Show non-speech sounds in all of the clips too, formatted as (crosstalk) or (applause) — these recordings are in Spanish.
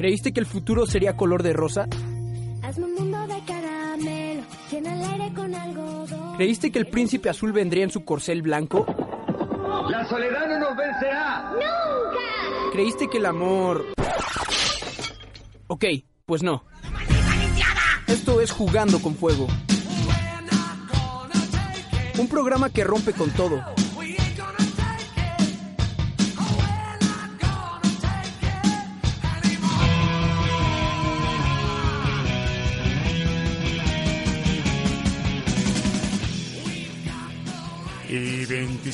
¿Creíste que el futuro sería color de rosa? Hazme un mundo de caramelo, llena el aire con algodón. ¿Creíste que el príncipe azul vendría en su corcel blanco? La soledad no nos vencerá. ¡Nunca! ¿Creíste que el amor... Ok, pues no. Esto es Jugando con Fuego. Un programa que rompe con todo.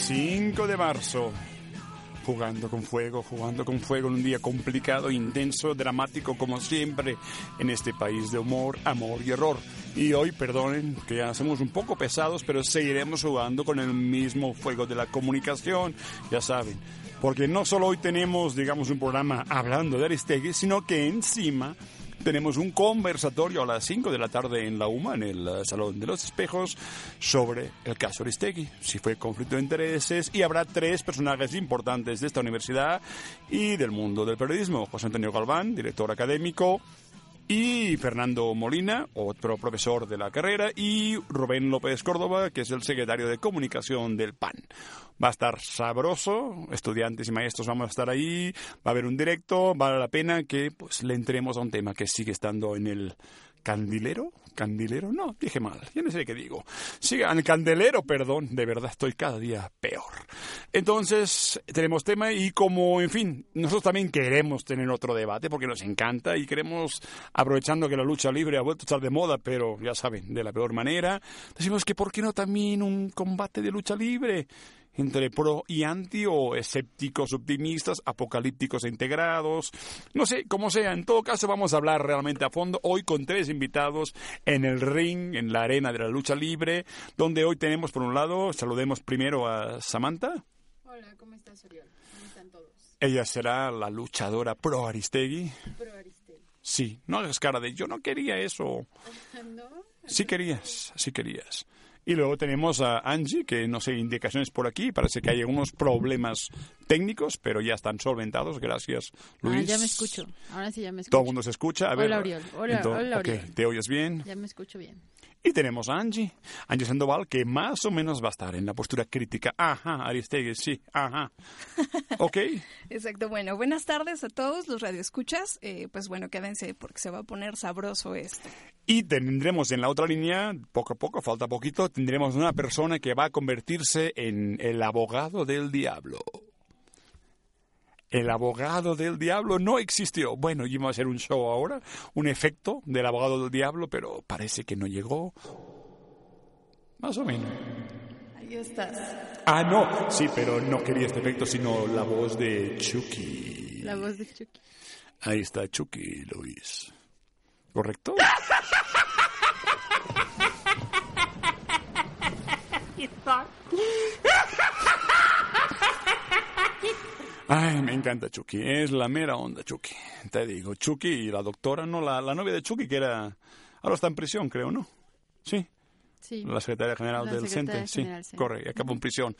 25 de marzo, jugando con fuego, jugando con fuego en un día complicado, intenso, dramático como siempre en este país de humor, amor y error. Y hoy, perdonen que ya somos un poco pesados, pero seguiremos jugando con el mismo fuego de la comunicación, ya saben. Porque no solo hoy tenemos, digamos, un programa hablando de Aristegui, sino que encima tenemos un conversatorio a las 5 de la tarde en la UMA, en el eh, Salón de los Espejos, sobre el caso Aristegui, si fue conflicto de intereses, y habrá tres personajes importantes de esta universidad y del mundo del periodismo. José Antonio Galván, director académico, y Fernando Molina, otro profesor de la carrera, y Rubén López Córdoba, que es el secretario de comunicación del PAN. Va a estar sabroso, estudiantes y maestros vamos a estar ahí, va a haber un directo, vale la pena que pues le entremos a un tema que sigue estando en el candilero, candilero, no, dije mal, ya no sé qué digo. Sigan, candelero, perdón, de verdad estoy cada día peor. Entonces, tenemos tema y como, en fin, nosotros también queremos tener otro debate porque nos encanta y queremos, aprovechando que la lucha libre ha vuelto a estar de moda, pero ya saben, de la peor manera, decimos que ¿por qué no también un combate de lucha libre? Entre pro y anti o escépticos optimistas, apocalípticos e integrados, no sé, como sea, en todo caso vamos a hablar realmente a fondo hoy con tres invitados en el ring, en la arena de la lucha libre, donde hoy tenemos por un lado, saludemos primero a Samantha. Hola, ¿cómo estás, Oriol? ¿Cómo están todos? Ella será la luchadora pro Aristegui. Pro Aristegui. Sí, no hagas cara de yo no quería eso. (laughs) ¿No? Sí querías, sí querías. Y luego tenemos a Angie, que no sé, indicaciones por aquí. Parece que hay algunos problemas técnicos, pero ya están solventados. Gracias, Luis. Ah, ya me escucho. Ahora sí ya me escucho. Todo el mundo se escucha. A ver, Hola, Oriol. Hola, Ento- hola, Oriol. ¿Te oyes bien? Ya me escucho bien. Y tenemos a Angie. Angie Sandoval, que más o menos va a estar en la postura crítica. Ajá, Aristegui, sí, ajá. (laughs) Ok. Exacto, bueno, buenas tardes a todos los radioescuchas. Eh, pues bueno, quédense porque se va a poner sabroso esto. Y tendremos en la otra línea, poco a poco, falta poquito, tendremos una persona que va a convertirse en el abogado del diablo. El abogado del diablo no existió. Bueno, íbamos a hacer un show ahora, un efecto del abogado del diablo, pero parece que no llegó. Más o menos. Ahí estás. Ah, no, sí, pero no quería este efecto, sino la voz de Chucky. La voz de Chucky. Ahí está Chucky, Luis. ¿Correcto? (laughs) Ay, me encanta Chucky. Es la mera onda, Chucky. Te digo, Chucky y la doctora, no, la, la novia de Chucky, que era. Ahora está en prisión, creo, ¿no? Sí. Sí. La secretaria general La del secretaria CENTE. Sí, general, sí. corre, y acabó en prisión.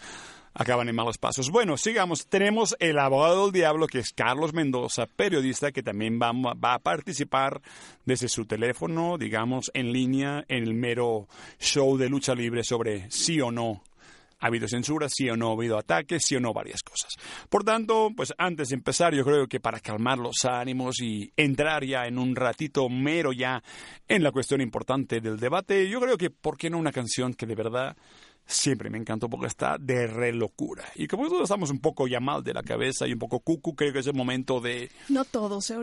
Acaban en malos pasos. Bueno, sigamos. Tenemos el abogado del diablo, que es Carlos Mendoza, periodista, que también va, va a participar desde su teléfono, digamos, en línea, en el mero show de lucha libre sobre sí o no ha habido censura, sí o no ha habido ataques, sí o no varias cosas. Por tanto, pues antes de empezar, yo creo que para calmar los ánimos y entrar ya en un ratito mero ya en la cuestión importante del debate, yo creo que, ¿por qué no una canción que de verdad siempre me encantó porque está de re locura? Y como todos estamos un poco ya mal de la cabeza y un poco cucu, creo que es el momento de... No todos, ¿eh?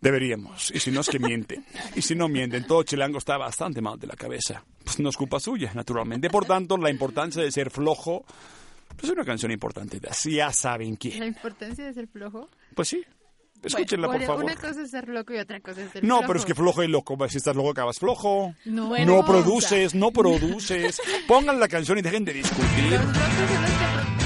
Deberíamos, y si no es que mienten. Y si no mienten, todo Chilango está bastante mal de la cabeza. Pues no es culpa suya, naturalmente. Por tanto, la importancia de ser flojo Pues es una canción importante, así ya saben La quién. importancia de ser flojo. Pues sí, escúchenla por Bueno, favor. Una cosa es ser loco y otra cosa es ser No, flojo. pero es que flojo y loco, si estás loco acabas flojo. No, no produces, no produces. Pongan la canción y dejen de discutir. Los locos son los que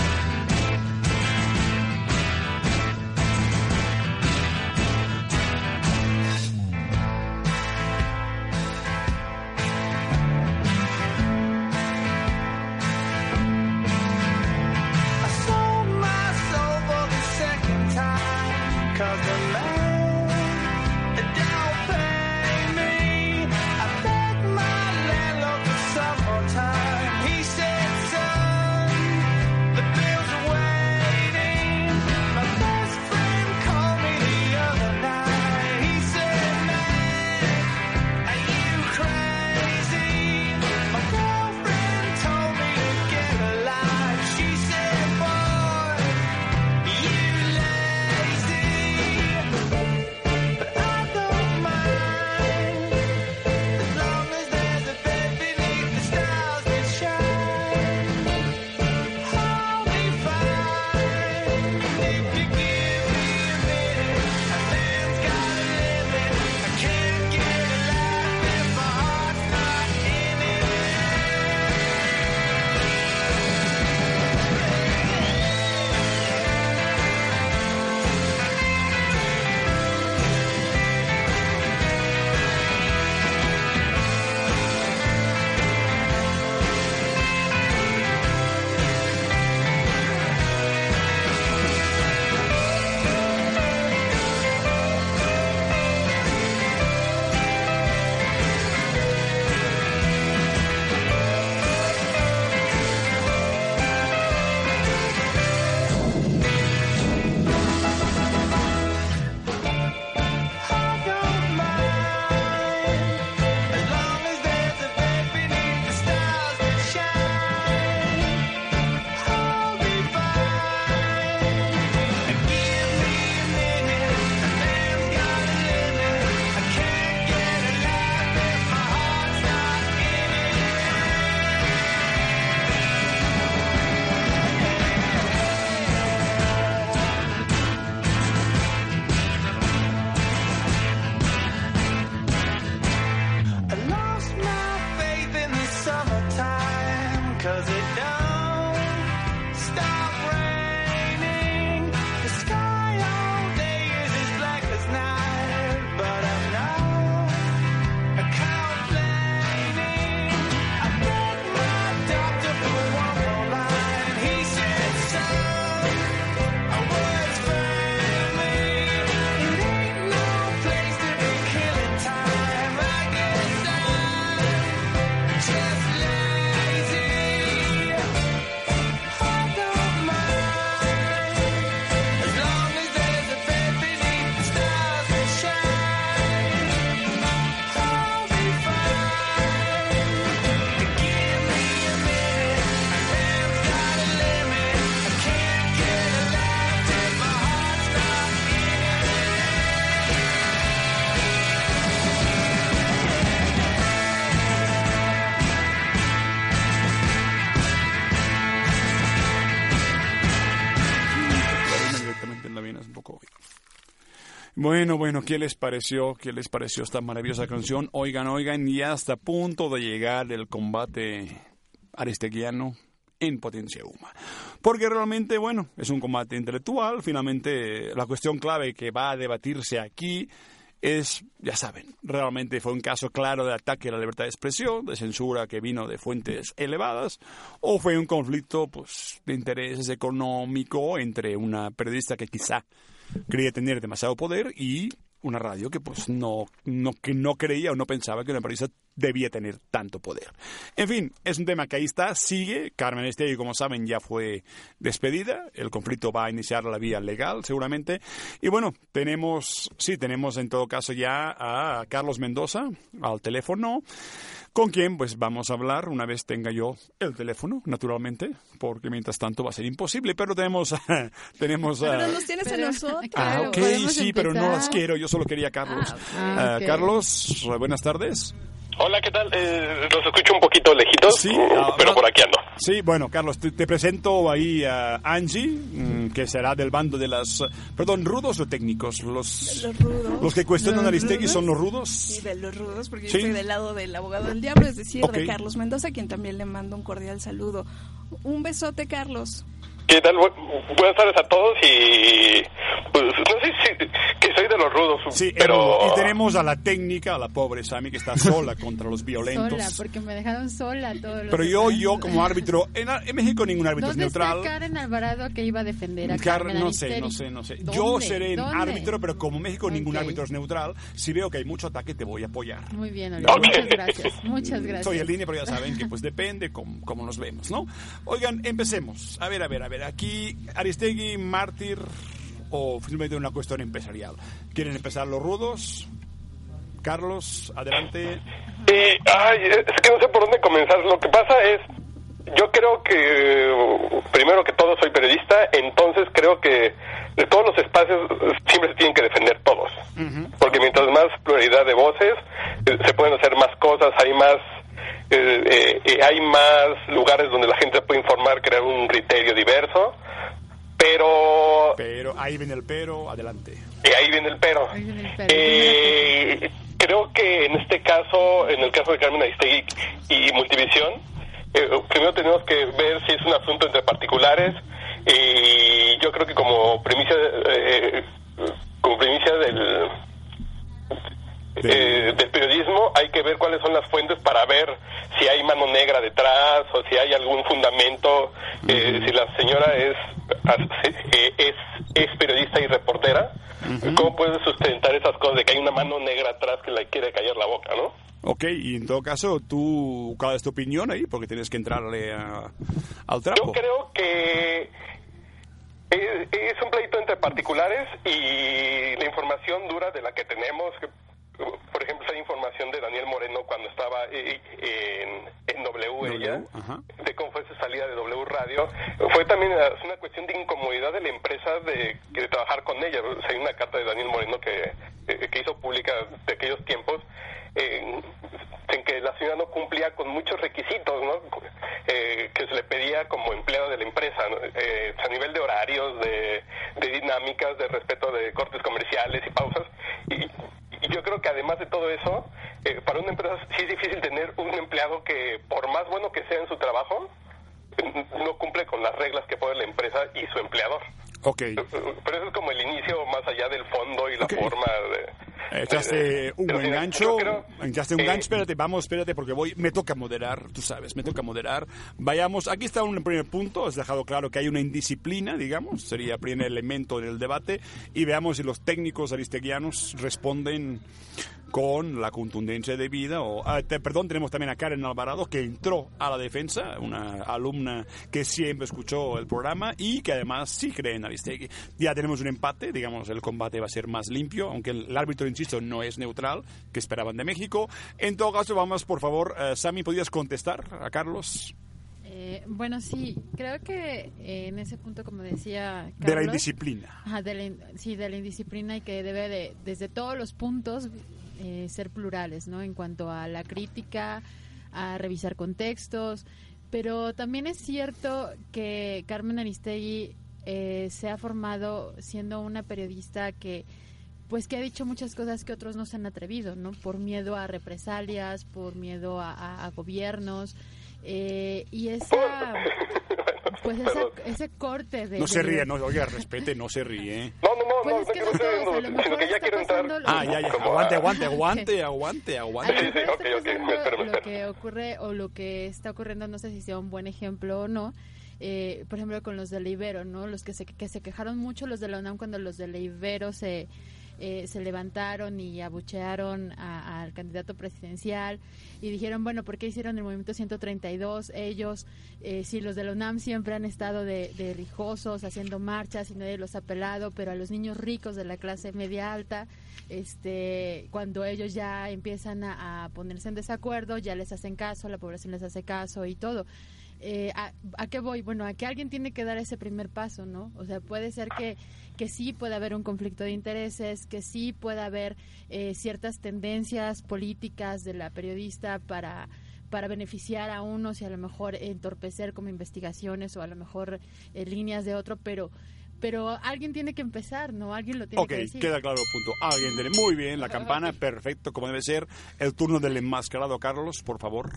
Bueno, bueno, ¿qué les pareció? ¿Qué les pareció esta maravillosa canción? Oigan, oigan, ya está a punto de llegar el combate aristeguiano en Potencia Uma. Porque realmente, bueno, es un combate intelectual. Finalmente, la cuestión clave que va a debatirse aquí es, ya saben, realmente fue un caso claro de ataque a la libertad de expresión, de censura que vino de fuentes elevadas, o fue un conflicto pues, de intereses económico entre una periodista que quizá creía tener demasiado poder y una radio que pues no, no, que no creía o no pensaba que una periodista debía tener tanto poder. En fin, es un tema que ahí está, sigue. Carmen Estegui, como saben, ya fue despedida. El conflicto va a iniciar la vía legal, seguramente. Y bueno, tenemos, sí, tenemos en todo caso ya a Carlos Mendoza al teléfono, con quien pues vamos a hablar una vez tenga yo el teléfono, naturalmente, porque mientras tanto va a ser imposible. Pero tenemos, (laughs) tenemos Pero a... nos tienes a Pero- nosotros. Ah, ok, sí, pero no las quiero. Yo solo quería a Carlos. Ah, Ah. Carlos, buenas tardes. Hola, ¿qué tal? Eh, los escucho un poquito lejitos, Sí, mm, ah, pero por aquí ando. Sí, bueno, Carlos, te, te presento ahí a Angie, mm, que será del bando de las... Perdón, ¿rudos o técnicos? Los, Los rudos. los que cuestionan a Aristegui son los rudos. Sí, de los rudos, porque Sí. yo estoy del lado del abogado del diablo, es decir, de Carlos Mendoza, quien también le mando un cordial saludo. Un besote, Carlos. ¿Qué tal? Bu- buenas tardes a todos y pues no sé si los rudos, Sí, pero y tenemos a la técnica, a la pobre Sami, que está sola contra los violentos. Sola, porque me dejaron sola todos los Pero yo, yo como árbitro, en, en México ningún árbitro es ¿Dónde neutral. está Karen Alvarado que iba a defender a Car- Carmen no sé, no sé, no sé. ¿Dónde? Yo seré el ¿Dónde? árbitro, pero como México ningún Ok. árbitro es neutral, si veo que hay mucho ataque te voy a apoyar. Muy bien, Oliver. Ok. Muchas gracias. Muchas (laughs) gracias. Soy en línea, pero ya saben que pues depende cómo, cómo nos vemos, ¿no? Oigan, empecemos. A ver, a ver, a ver. Aquí Aristegui, mártir o simplemente una cuestión empresarial. ¿Quieren empezar los rudos? Carlos, adelante. y, ay, es que no sé por dónde comenzar. Lo que pasa es, yo creo que primero que todo soy periodista, entonces creo que de todos los espacios siempre se tienen que defender todos, porque mientras más pluralidad de voces eh, se pueden hacer más cosas, hay más eh, eh, eh, hay más lugares donde la gente puede informar, crear un criterio diverso, pero Pero ahí viene el pero, adelante. y ahí viene el pero. Ahí viene el pero. Eh, creo que en este caso, en el caso de Carmen Aristegui y Multivisión, eh, primero tenemos que ver si es un asunto entre particulares y yo creo que como primicia, eh, como primicia del, eh, del periodismo hay que ver cuáles son las fuentes para ver si hay mano negra detrás o si hay algún fundamento, eh, si la señora es, eh, es, es periodista y reportera, ¿cómo puede sustentar esas cosas de que hay una mano negra atrás que le quiere callar la boca, no? Ok, y en todo caso, tú, ¿cuál es tu opinión ahí? Porque tienes que entrarle a- al trapo. Yo creo que es, es un pleito entre particulares y la información dura de la que tenemos. Por ejemplo, hay información de Daniel Moreno cuando estaba eh, en, en W, W, ella, ajá. de cómo fue su salida de W Radio. Fue también eh, una cuestión de incomodidad de la empresa de, de trabajar con ella. O sea, hay una carta de Daniel Moreno que, eh, que hizo pública de aquellos tiempos en, en que la señora no cumplía con muchos requisitos ¿no? Eh, que se le pedía como empleada de la empresa, ¿no? Eh, a nivel de horarios, de, de dinámicas, de respeto de cortes comerciales y pausas. Y, y yo creo que además de todo eso, eh, para una empresa sí es difícil tener un empleado que, por más bueno que sea en su trabajo, no cumple con las reglas que pone la empresa y su empleador. Ok. Pero eso es como el inicio más allá del fondo y la forma de... Echaste de- un de- buen de- gancho, creo, echaste un eh, gancho, espérate, vamos, espérate, porque voy, me toca moderar, tú sabes, me toca moderar. Vayamos, aquí está un primer punto, has dejado claro que hay una indisciplina, digamos, sería el primer elemento del debate, y veamos si los técnicos aristeguianos responden con la contundencia debida. O, ah, te- perdón, tenemos también a Karen Alvarado, que entró a la defensa, una alumna que siempre escuchó el programa y que además sí cree en Aristegui. Ya tenemos un empate, digamos, el combate va a ser más limpio, aunque el, el árbitro, insisto, no es neutral, que esperaban de México. En todo caso, vamos, por favor, eh, Sami, ¿podrías contestar a Carlos? Eh, bueno, sí, creo que eh, en ese punto, como decía Carlos, De la indisciplina. Ajá, de la sí, de la indisciplina y que debe de, desde todos los puntos, eh, ser plurales, ¿no? En cuanto a la crítica, a revisar contextos, pero también es cierto que Carmen Aristegui eh, se ha formado siendo una periodista que pues que ha dicho muchas cosas que otros no se han atrevido, ¿no? Por miedo a represalias, por miedo a, a- a gobiernos, eh, y esa, pues esa, ese corte de... No se ríe, no, oiga, respete, no se ríe. No, no, no, Pues no, es no que no todos, a lo sino mejor que ya está quiero entrar... lo- Ah, ya, ya, (laughs) aguante, aguante, aguante, aguante, A aguante. lo Sí, mejor sí, espero, lo que ocurre o lo que está ocurriendo, no sé si sea un buen ejemplo o no. eh, por ejemplo, con los de la Ibero, ¿no? Los que se, que se quejaron mucho los de la UNAM cuando los de la Ibero se, eh, se levantaron y abuchearon al candidato presidencial y dijeron, bueno, ¿por qué hicieron el movimiento 132? Ellos, eh, sí, los de la UNAM siempre han estado de, de rijosos, haciendo marchas y nadie los ha pelado, pero a los niños ricos de la clase media alta, este, cuando ellos ya empiezan a, a ponerse en desacuerdo, ya les hacen caso, la población les hace caso y todo. Eh, ¿a, a qué voy? Bueno, a que alguien tiene que dar ese primer paso, ¿no? O sea, puede ser que, que sí pueda haber un conflicto de intereses, que sí pueda haber eh, ciertas tendencias políticas de la periodista para para beneficiar a unos y a lo mejor entorpecer como investigaciones o a lo mejor eh, líneas de otro, pero pero alguien tiene que empezar, ¿no? Alguien lo tiene Ok, que decir. queda claro el punto. Alguien tiene muy bien la campana, (laughs) perfecto, como debe ser. El turno del enmascarado, Carlos, por favor.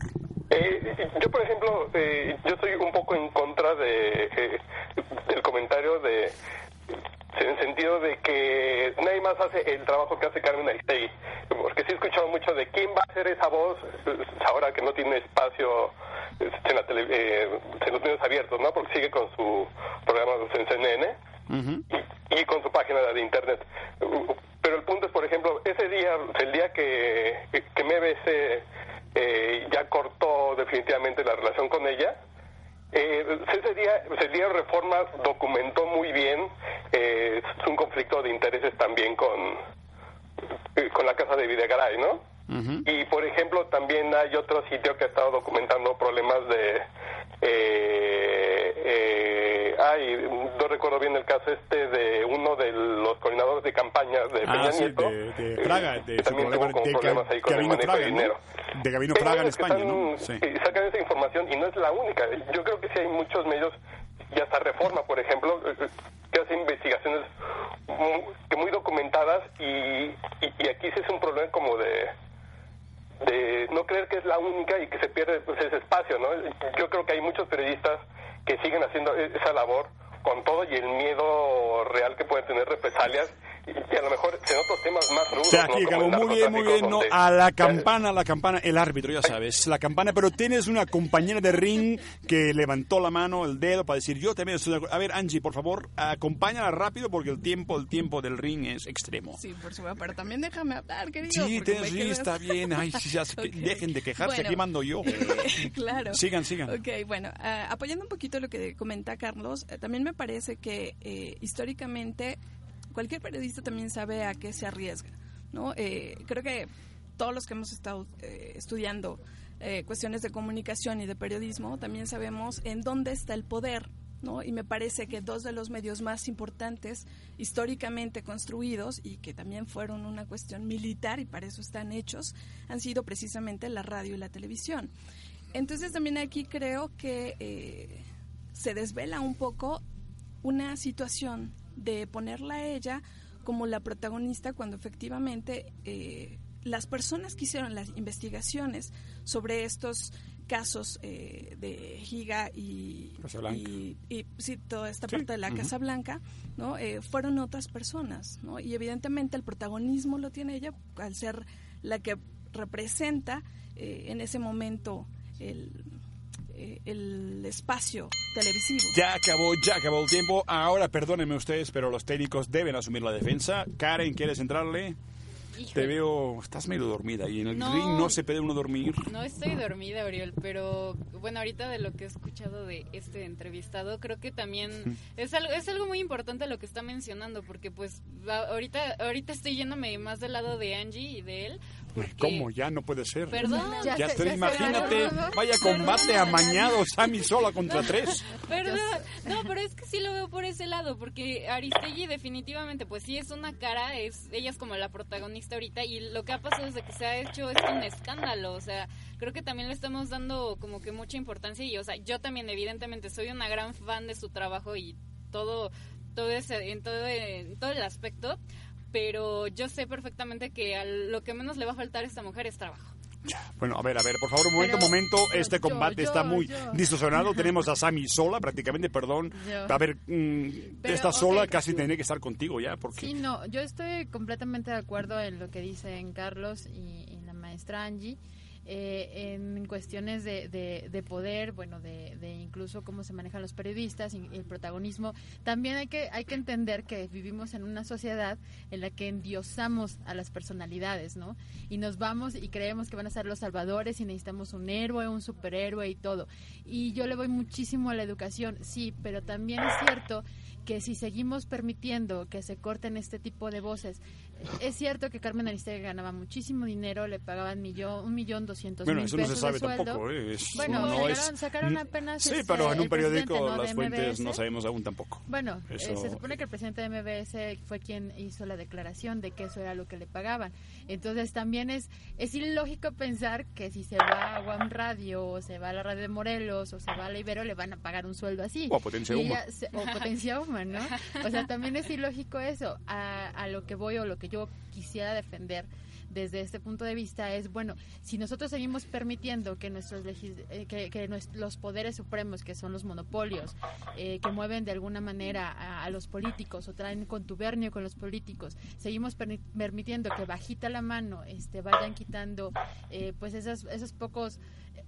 Eh, yo, por ejemplo, eh, yo estoy un poco en contra de eh, del comentario de en el sentido de que nadie más hace el trabajo que hace Carmen Aristegui. Porque sí he escuchado mucho de quién va a hacer esa voz eh, ahora que no tiene espacio eh, en, la tele- eh, en los medios abiertos, ¿no? Porque sigue con su programa en CNN y, y con su página de internet. Pero el punto es, por ejemplo, ese día, el día que, que MBS eh, ya cortó definitivamente la relación con ella, eh, ese día, el día de Reforma documentó muy bien eh, un conflicto de intereses también con, eh, con la casa de Videgaray, ¿no? Y por ejemplo, también hay otro sitio que ha estado documentando problemas de. Eh, eh, ay, no recuerdo bien el caso este de uno de los coordinadores de campaña de Ah, Peña sí, Nieto. de, de eh, Fraga, de que su también tuvo problemas ahí con el Gabino manejo Fraga, de ¿no? dinero. De Gabino Hay Fraga en España, están, ¿no? Sí. eh, sacan esa información y no es la única. Yo creo que sí hay muchos medios, y hasta Reforma, por ejemplo, eh, que hacen investigaciones muy, que muy documentadas y, y, y aquí sí es un problema como de de no creer que es la única y que se pierde pues, ese espacio, ¿no? Yo creo que hay muchos periodistas que siguen haciendo e- esa labor con todo y el miedo real que pueden tener represalias (laughs) y, a lo mejor en otros temas más rudos. Jackie, ¿no? Como acabó el muy bien, muy bien. No, a la campana, a la campana, el árbitro, ya sabes, la campana, pero tienes una compañera de ring que levantó la mano, el dedo, para decir, yo también estoy de acuerdo. A ver, Angie, por favor, acompáñala rápido porque el tiempo, el tiempo del ring es extremo. Sí, por supuesto, pero también déjame hablar, querido. Sí, tienes, quedas- está bien. Ay, sí, ya sé que- (laughs) Ok. dejen de quejarse, Bueno, aquí mando yo. eh, (laughs) claro. Sigan, sigan. Ok, bueno, ah, apoyando un poquito lo que comenta Carlos, eh, también me parece que eh, históricamente cualquier periodista también sabe a qué se arriesga, ¿no? Eh, creo que todos los que hemos estado eh, estudiando eh, cuestiones de comunicación y de periodismo también sabemos en dónde está el poder, ¿no? Y me parece que dos de los medios más importantes históricamente construidos y que también fueron una cuestión militar y para eso están hechos, han sido precisamente la radio y la televisión. Entonces también aquí creo que se desvela un poco una situación de ponerla a ella como la protagonista cuando efectivamente eh, las personas que hicieron las investigaciones sobre estos casos eh, de Giga y, y, y, sí, toda esta Sí, parte de la. Casa Blanca, ¿no? Eh, fueron otras personas, ¿no? Y evidentemente el protagonismo lo tiene ella al ser la que representa eh, en ese momento el, eh, el espacio televisivo. Ya acabó, ya acabó el tiempo. Ahora, perdónenme ustedes, pero los técnicos deben asumir la defensa. Karen, ¿quieres entrarle? Te Híjole. veo, estás medio dormida y en el No. ring no se puede uno dormir. No estoy dormida, Oriol, pero bueno, ahorita de lo que he escuchado de este entrevistado, creo que también es algo, es algo muy importante lo que está mencionando, porque pues ahorita, ahorita estoy yéndome más del lado de Angie y de él. Porque, ¿Cómo? Ya no puede ser. Perdón. Ya, Ya ya imagínate, perdón. vaya combate amañado, Sammy sola contra tres. Perdón, no, pero es que sí lo veo por ese lado, porque Aristegui definitivamente, pues sí es una cara, es ella es como la protagonista ahorita y lo que ha pasado desde que se ha hecho es un escándalo, o sea, creo que también le estamos dando como que mucha importancia y, o sea, yo también evidentemente soy una gran fan de su trabajo y todo, todo ese, en todo, en todo el aspecto, pero yo sé perfectamente que a lo que menos le va a faltar a esta mujer es trabajo. Bueno, a ver, a ver, por favor, un momento, Pero- un momento. Este combate yo, está muy yo. distorsionado. (laughs) Tenemos a Sammy sola, prácticamente, perdón. Yo. A ver, mm, Pero, está sola, casi tiene que estar contigo ya, porque... Sí, no, yo estoy completamente de acuerdo en lo que dicen Carlos y, y la maestra Angie. Eh, en cuestiones de, de- de poder, bueno, de, de incluso cómo se manejan los periodistas y el protagonismo, también hay que, hay que entender que vivimos en una sociedad en la que endiosamos a las personalidades, ¿no? Y nos vamos y creemos que van a ser los salvadores y necesitamos un héroe, un superhéroe y todo. Y yo le voy muchísimo a la educación, sí, pero también es cierto que si seguimos permitiendo que se corten este tipo de voces, es cierto que Carmen Aristegui ganaba muchísimo dinero, le pagaban millón, un millón doscientos Bueno, mil eso no se sabe de sueldo. tampoco. ¿eh? Es- Bueno, no sacaron, es- sacaron apenas Sí, este, pero en un periódico las fuentes no sabemos aún tampoco. Bueno, eh, se supone que el presidente de MBS fue quien hizo la declaración de que eso era lo que le pagaban. Entonces también es es ilógico pensar que si se va a Guam Radio o se va a la radio de Morelos o se va a la Ibero le van a pagar un sueldo así. O a Potencia Y Uma. ella se- o Potencia Uma, ¿no? O sea, también es ilógico eso. A, a lo que voy o lo que yo quisiera defender desde este punto de vista es, bueno, si nosotros seguimos permitiendo que nuestros eh, que, que los poderes supremos, que son los monopolios, eh, que mueven de alguna manera a, los políticos o traen contubernio con los políticos, seguimos permi- permitiendo que bajita la mano este, vayan quitando eh, pues esas, esos pocos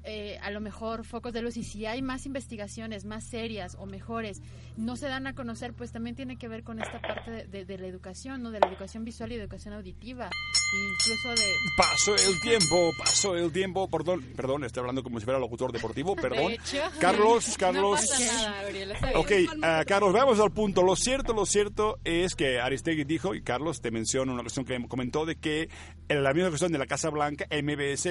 eh, a lo mejor focos de luz y si hay más investigaciones más serias o mejores no se dan a conocer pues también tiene que ver con esta parte de, de- de la educación no de la educación visual y educación auditiva e incluso de Pasó el tiempo, pasó el tiempo. Perdón, perdón, estoy hablando como si fuera locutor deportivo, (laughs) perdón. De hecho. Carlos, No Carlos. pasa nada, Gabriela, está bien. Ok, ah, Carlos, vamos al punto. Lo cierto, lo cierto es que Aristegui dijo, y Carlos te menciona una cuestión que comentó, de que en la misma cuestión de la Casa Blanca, MBS,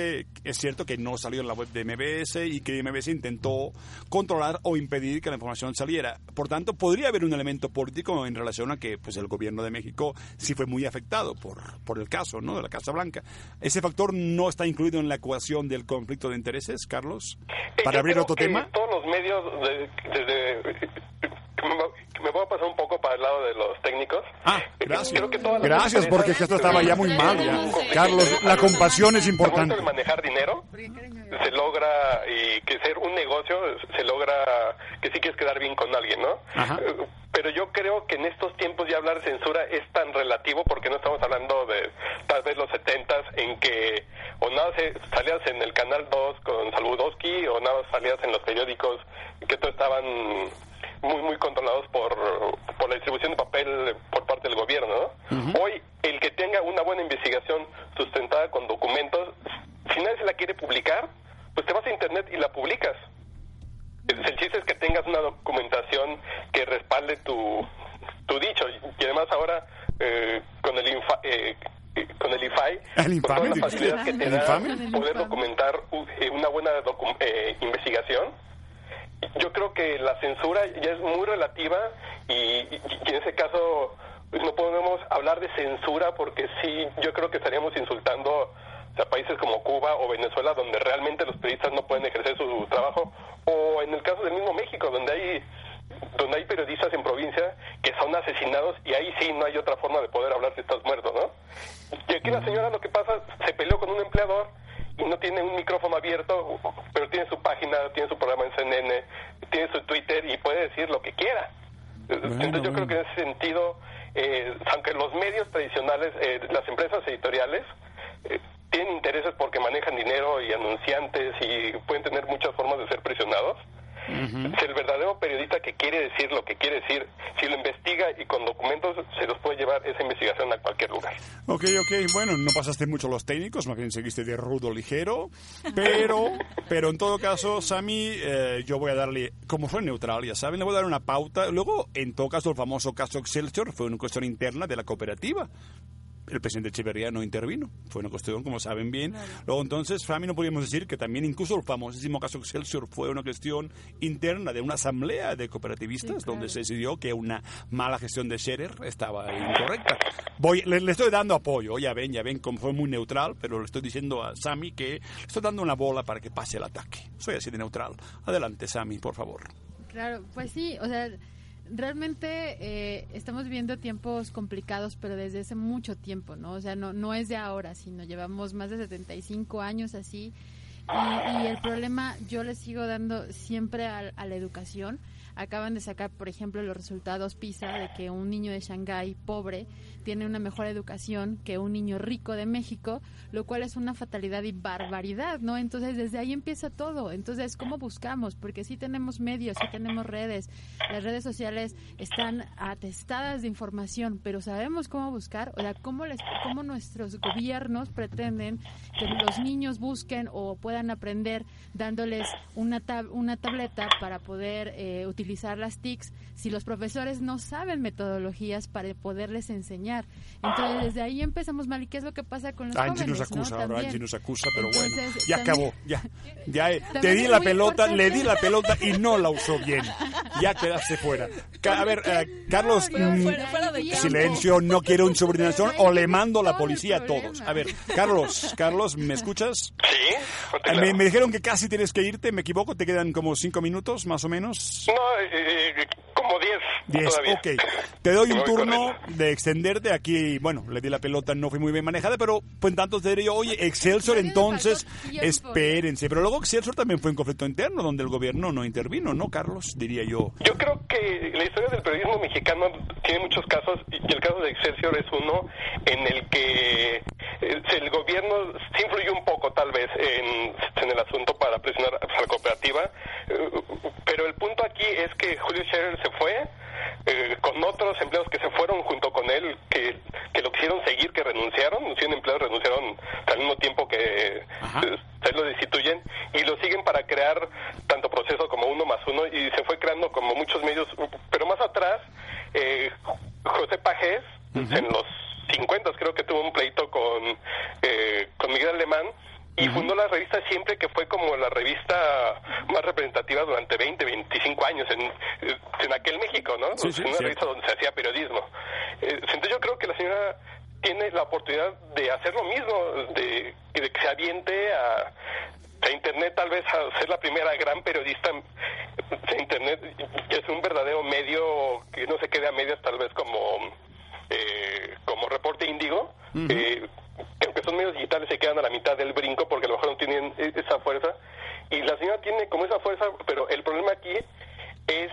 es cierto que no salió en la web de MBS y que MBS intentó controlar o impedir que la información saliera. Por tanto, podría haber un elemento político en relación a que pues, el gobierno de México sí fue muy afectado por, por el caso ¿no? de la Casa Blanca. ¿Ese factor no está incluido en la ecuación del conflicto de intereses, Carlos? Para Yo abrir otro tema. Todos los medios, de- me voy a pasar un poco para el lado de los técnicos. Ah, gracias. Creo que todas las Gracias, porque esto estaba ya muy mal. ya. Carlos, la compasión es importante. de manejar dinero, se logra, y que ser un negocio, se logra que sí quieres quedar bien con alguien, ¿no? Ajá. Eh, Pero yo creo que en estos tiempos ya hablar de censura es tan relativo porque no estamos hablando de tal vez los setentas en que o nada se, salías en el canal 2 con Saludowski o nada salías en los periódicos que todos estaban muy muy controlados por, por la distribución de papel por parte del gobierno, ¿no? Hoy el que tenga una buena investigación sustentada con documentos, si nadie se la quiere publicar, pues te vas a internet y la publicas. El, el chiste es que tengas una documentación que respalde tu, tu dicho. Y además ahora, eh, con el infa- eh, eh, con el IFAI, El con infame, todas las facilidades que te ¿El da poder documentar eh, una buena docu- eh, investigación, yo creo que la censura ya es muy relativa y, y- y en ese caso pues, no podemos hablar de censura porque sí, yo creo que estaríamos insultando sea, países como Cuba o Venezuela donde realmente los periodistas no pueden ejercer su trabajo o en el caso del mismo México donde hay donde hay periodistas en provincia que son asesinados y ahí sí no hay otra forma de poder hablar si estás muerto, ¿no? Y aquí la señora lo que pasa, se peleó con un empleador no tiene un micrófono abierto, pero tiene su página, tiene su programa en CNN, tiene su Twitter y puede decir lo que quiera. Entonces yo creo que en ese sentido, eh, aunque los medios tradicionales, eh, las empresas editoriales, eh, tienen intereses porque manejan dinero y anunciantes y pueden tener muchas formas de ser presionados, si el verdadero periodista que quiere decir lo que quiere decir, si lo investiga y con documentos, se los puede llevar esa investigación a cualquier lugar. Ok, ok, bueno, no pasaste mucho los técnicos, más bien seguiste de rudo ligero, pero, pero en todo caso, Sami, eh, yo voy a darle, como fue neutral, ya saben, le voy a dar una pauta. Luego, en todo caso, el famoso caso Excelsior fue una cuestión interna de la cooperativa. El presidente Echeverría no intervino, fue una cuestión, como saben bien. Luego, entonces, Fami, no podríamos decir que también incluso el famosísimo caso Excelsior fue una cuestión interna de una asamblea de cooperativistas, donde se decidió que una mala gestión de Scherer estaba incorrecta. Voy, le, le estoy dando apoyo, ya ven, ya ven, como fue muy neutral, pero le estoy diciendo a Sami que le estoy dando una bola para que pase el ataque. Soy así de neutral. Adelante, Sami, por favor. Claro, pues sí, o sea, realmente eh, estamos viviendo tiempos complicados, pero desde hace mucho tiempo, ¿no? O sea, no, no es de ahora, sino llevamos más de 75 años así. Y, y el problema yo le sigo dando siempre a, a la educación. Acaban de sacar, por ejemplo, los resultados PISA de que un niño de Shanghái pobre tiene una mejor educación que un niño rico de México, lo cual es una fatalidad y barbaridad, ¿no? Entonces, desde ahí empieza todo. Entonces, ¿cómo buscamos? Porque sí tenemos medios, sí tenemos redes. Las redes sociales están atestadas de información, pero ¿sabemos cómo buscar? O sea, ¿cómo, les, cómo nuestros gobiernos pretenden que los niños busquen o puedan aprender dándoles una, tab una tableta para poder eh, utilizar utilizar las TICs si los profesores no saben metodologías para poderles enseñar? Entonces, desde ahí empezamos mal. ¿Y qué es lo que pasa con los Angie jóvenes? nos acusa, no? ahora También. Angie nos acusa, pero bueno, Entonces, ya también- acabó, ya, ya eh, te di la pelota, le di importante. la pelota y no la usó bien, ya quedaste fuera. A ver, eh, Carlos, No, mm, fuera- fuera de silencio, no quiero insubordinación o le mando a la policía a todos. A ver, Carlos, Carlos, ¿me escuchas? Sí, claro. Me, me dijeron que casi tienes que irte, ¿me equivoco? ¿Te quedan como cinco minutos, más o menos? No, eh, eh, como 10 Diez, todavía. ok. Te doy (laughs) un turno de extenderte aquí. Bueno, le di la pelota, no fue muy bien manejada, pero pues tanto te diría yo, oye, Excelsior, entonces, espérense. Pero luego Excelsior también fue un conflicto interno donde el gobierno no intervino, ¿no, Carlos? Diría yo. Yo creo que la historia del periodismo mexicano tiene muchos casos y el caso de Excelsior es uno en el que eh, el gobierno sí influyó un poco tal vez en, en el asunto para presionar a la cooperativa, eh, pero el punto aquí es que Julio Scherer se fue eh, con otros empleados que se fueron junto con él, que, que lo quisieron seguir, que renunciaron, 100 empleados renunciaron al mismo tiempo que eh, se lo destituyen y lo siguen para crear tanto proceso como uno más uno y se fue creando como muchos medios, pero más atrás, eh, José Pajés, en los 50 creo que tuvo un pleito con, eh, con Miguel Alemán y fundó la revista Siempre, que fue como la revista más representativa durante 20, 25 años en, en aquel México, ¿no? Sí, sí, una revista donde se hacía periodismo. Eh, entonces yo creo que la señora tiene la oportunidad de hacer lo mismo, de, de que se aviente a, a Internet, tal vez a ser la primera gran periodista de Internet, que es un verdadero medio que no se quede a medias, tal vez como, eh, como reporte índigo. eh, aunque son medios digitales se quedan a la mitad del brinco porque a lo mejor no tienen e- esa fuerza y la señora tiene como esa fuerza pero el problema aquí es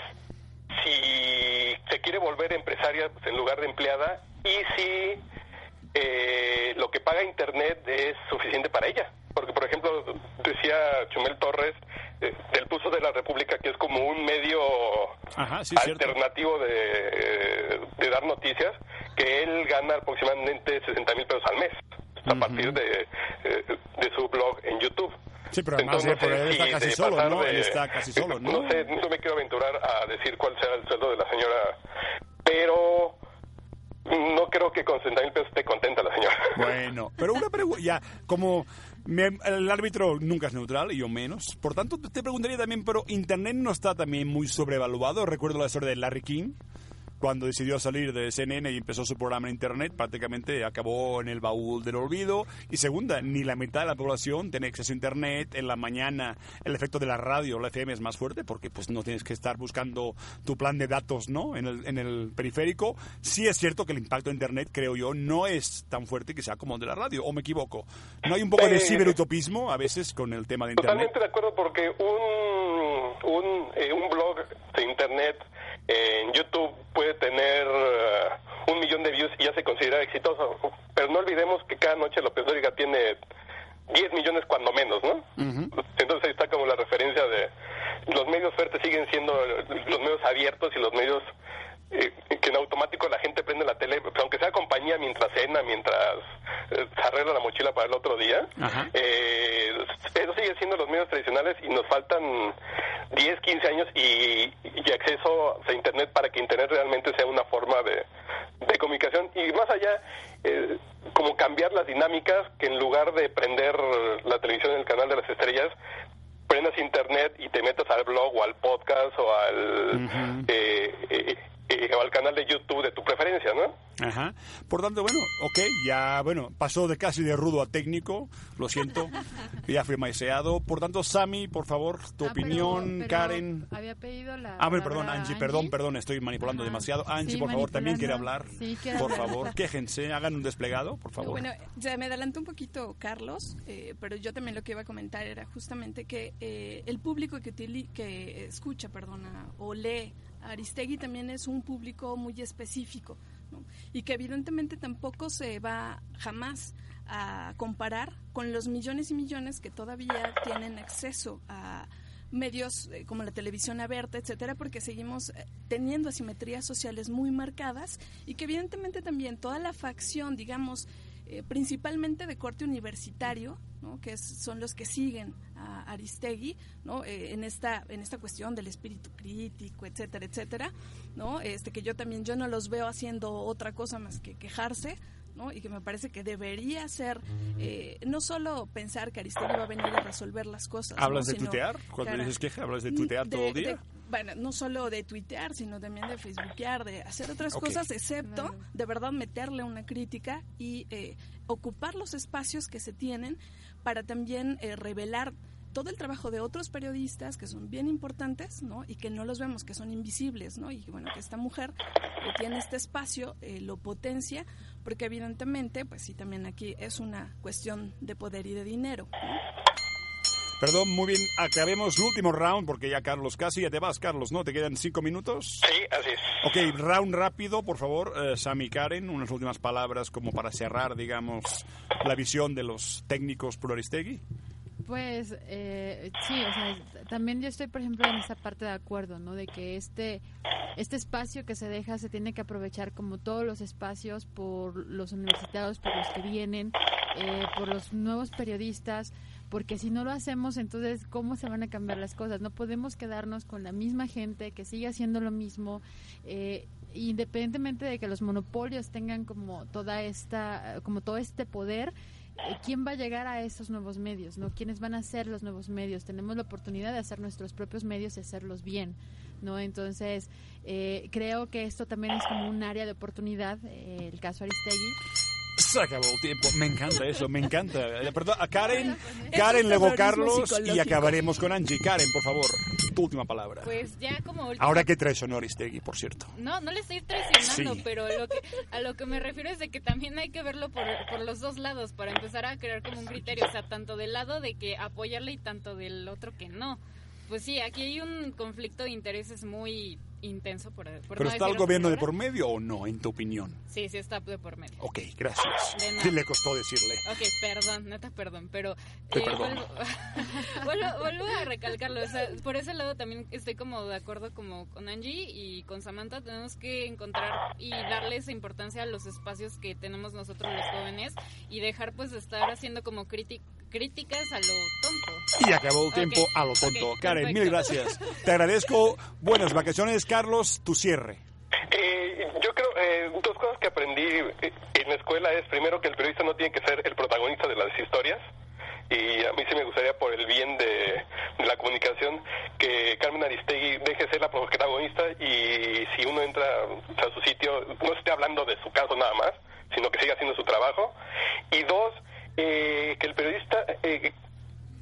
si se quiere volver empresaria pues, en lugar de empleada y si eh, lo que paga Internet es suficiente para ella. Porque, por ejemplo, decía Chumel Torres eh, del Pulso de la República, que es como un medio Ajá, sí, alternativo de, eh, de dar noticias, que él gana aproximadamente 60 mil pesos al mes a partir de, eh, de su blog en YouTube. Sí, pero además Entonces, eh, por él está si casi solo, ¿no? de- Él está casi solo, ¿no? No sé, no me quiero aventurar a decir cuál será el sueldo de la señora, pero no creo que con 60 mil pesos esté contenta la señora. Bueno, pero una pregunta, ya, como el árbitro nunca es neutral, yo menos, por tanto te preguntaría también, pero Internet no está también muy sobrevaluado. Recuerdo la historia de Larry King, cuando decidió salir de CNN y empezó su programa en Internet, prácticamente acabó en el baúl del olvido. Y segunda, ni la mitad de la población tiene acceso a Internet. En la mañana el efecto de la radio, la FM es más fuerte porque pues no tienes que estar buscando tu plan de datos, ¿no? En el, en el periférico. Sí es cierto que el impacto de Internet, creo yo, no es tan fuerte que sea como el de la radio, o me equivoco. ¿No hay un poco de ciberutopismo a veces con el tema de Internet? Totalmente de acuerdo porque un, un, eh, un blog de internet en YouTube puede tener eh, un millón de views y ya se considera exitoso. Pero no olvidemos que cada noche López Dóriga tiene 10 millones cuando menos, ¿no? Entonces ahí está como la referencia de los medios fuertes siguen siendo los medios abiertos y los medios eh, que en automático la gente prende la tele, pues, aunque sea compañía mientras cena, mientras eh, se arregla la mochila para el otro día. Eh, eso sigue siendo los medios tradicionales y nos faltan 10, 15 años y, y acceso a Internet para que Internet realmente sea una forma de, de comunicación. Y más allá, eh, como cambiar las dinámicas, que en lugar de prender la televisión en el canal de las estrellas, prendas Internet y te metas al blog o al podcast o al... eh, eh, eh, o al canal de YouTube de tu preferencia, ¿no? Ajá. Por tanto, bueno, ok, ya, bueno, pasó de casi de rudo a técnico, lo siento, (laughs) ya fui maiseado. Por tanto, Sami, por favor, tu Ah, pero- opinión, pero Karen. Había pedido la. Ah, bueno, perdón, Angie, perdón, perdón, estoy manipulando Ajá. demasiado. Angie, Sí, por favor, también quiere hablar. Sí, quiere por hablar. favor, quéjense, hagan un desplegado, por favor. Bueno, ya me adelantó un poquito Carlos, eh, pero yo también lo que iba a comentar era justamente que eh, el público que, utili- que escucha, perdona, o lee Aristegui también es un público muy específico, ¿no? y que evidentemente tampoco se va jamás a comparar con los millones y millones que todavía tienen acceso a medios eh, como la televisión abierta, etcétera, porque seguimos eh, teniendo asimetrías sociales muy marcadas y que evidentemente también toda la facción, digamos, eh, principalmente de corte universitario, ¿no? que es- son los que siguen a Aristegui ¿no? Eh, en, esta, en esta cuestión del espíritu crítico, etcétera, etcétera, ¿no? este, que yo también yo no los veo haciendo otra cosa más que quejarse. ¿no? y que me parece que debería ser eh, no solo pensar que Aristegui va a venir a resolver las cosas. ¿no? ¿Hablas de Sino, tuitear? Cuando dices queja, ¿hablas de tuitear todo el día? de- bueno, no solo de tuitear, sino también de facebookear, de hacer otras cosas, excepto Claro. de verdad meterle una crítica y eh, ocupar los espacios que se tienen para también eh, revelar todo el trabajo de otros periodistas que son bien importantes, ¿no? Y que no los vemos, que son invisibles, ¿no? Y que, bueno, que esta mujer que tiene este espacio eh, lo potencia, porque evidentemente, pues sí, también aquí es una cuestión de poder y de dinero. Perdón, muy bien, acabemos el último round porque ya Carlos, casi ya te vas, Carlos, ¿no? ¿Te quedan cinco minutos? Sí, así es. Ok, round rápido, por favor, eh, Sammy Karen, unas últimas palabras como para cerrar, digamos, la visión de los técnicos por Aristegui. Pues eh, sí, o sea, también yo estoy, por ejemplo, en esa parte de acuerdo, ¿no? De que este, este espacio que se deja se tiene que aprovechar como todos los espacios por los universitarios, por los que vienen, eh, por los nuevos periodistas, porque si no lo hacemos, entonces, ¿cómo se van a cambiar las cosas? No podemos quedarnos con la misma gente que sigue haciendo lo mismo, eh, independientemente de que los monopolios tengan como toda esta, como todo este poder, eh, ¿quién va a llegar a estos nuevos medios? ¿no? ¿Quiénes van a ser los nuevos medios? Tenemos la oportunidad de hacer nuestros propios medios y hacerlos bien, ¿no? Entonces, eh, creo que esto también es como un área de oportunidad, eh, el caso Aristegui. Se acabó el tiempo, me encanta eso, me encanta. (laughs) Eh, Perdón, a Karen, Karen, luego Carlos y acabaremos con Angie. Karen, por favor, tu última palabra. Pues ya como última- Ahora que traicionó Aristegui, por cierto. No, no le estoy traicionando, Sí. pero lo que, a lo que me refiero es de que también hay que verlo por, por los dos lados para empezar a crear como un criterio, o sea, tanto del lado de que apoyarle y tanto del otro que no. Pues sí, aquí hay un conflicto de intereses muy intenso, por, por ¿Pero no está el gobierno de por medio o no, en tu opinión? Sí, sí está de por medio. Ok, gracias. ¿Qué le costó decirle? Ok, perdón, neta, perdón, pero Te eh, vuelvo, (laughs) vuelvo, vuelvo a recalcarlo, o sea, por ese lado también estoy como de acuerdo como con Angie y con Samantha, tenemos que encontrar y darle esa importancia a los espacios que tenemos nosotros los jóvenes y dejar pues de estar haciendo como criti- críticas a lo tonto. Y acabó el tiempo Ok, a lo tonto. ok, Karen, mil gracias. Te agradezco. Buenas vacaciones, Carlos. Tu cierre. Eh, yo creo, eh, dos cosas que aprendí eh, en la escuela es primero que el periodista no tiene que ser el protagonista de las historias y a mí sí me gustaría por el bien de, la comunicación que Carmen Aristegui deje de ser la protagonista y si uno entra a su sitio no esté hablando de su caso nada más, sino que siga haciendo su trabajo y dos, eh, que el periodista eh,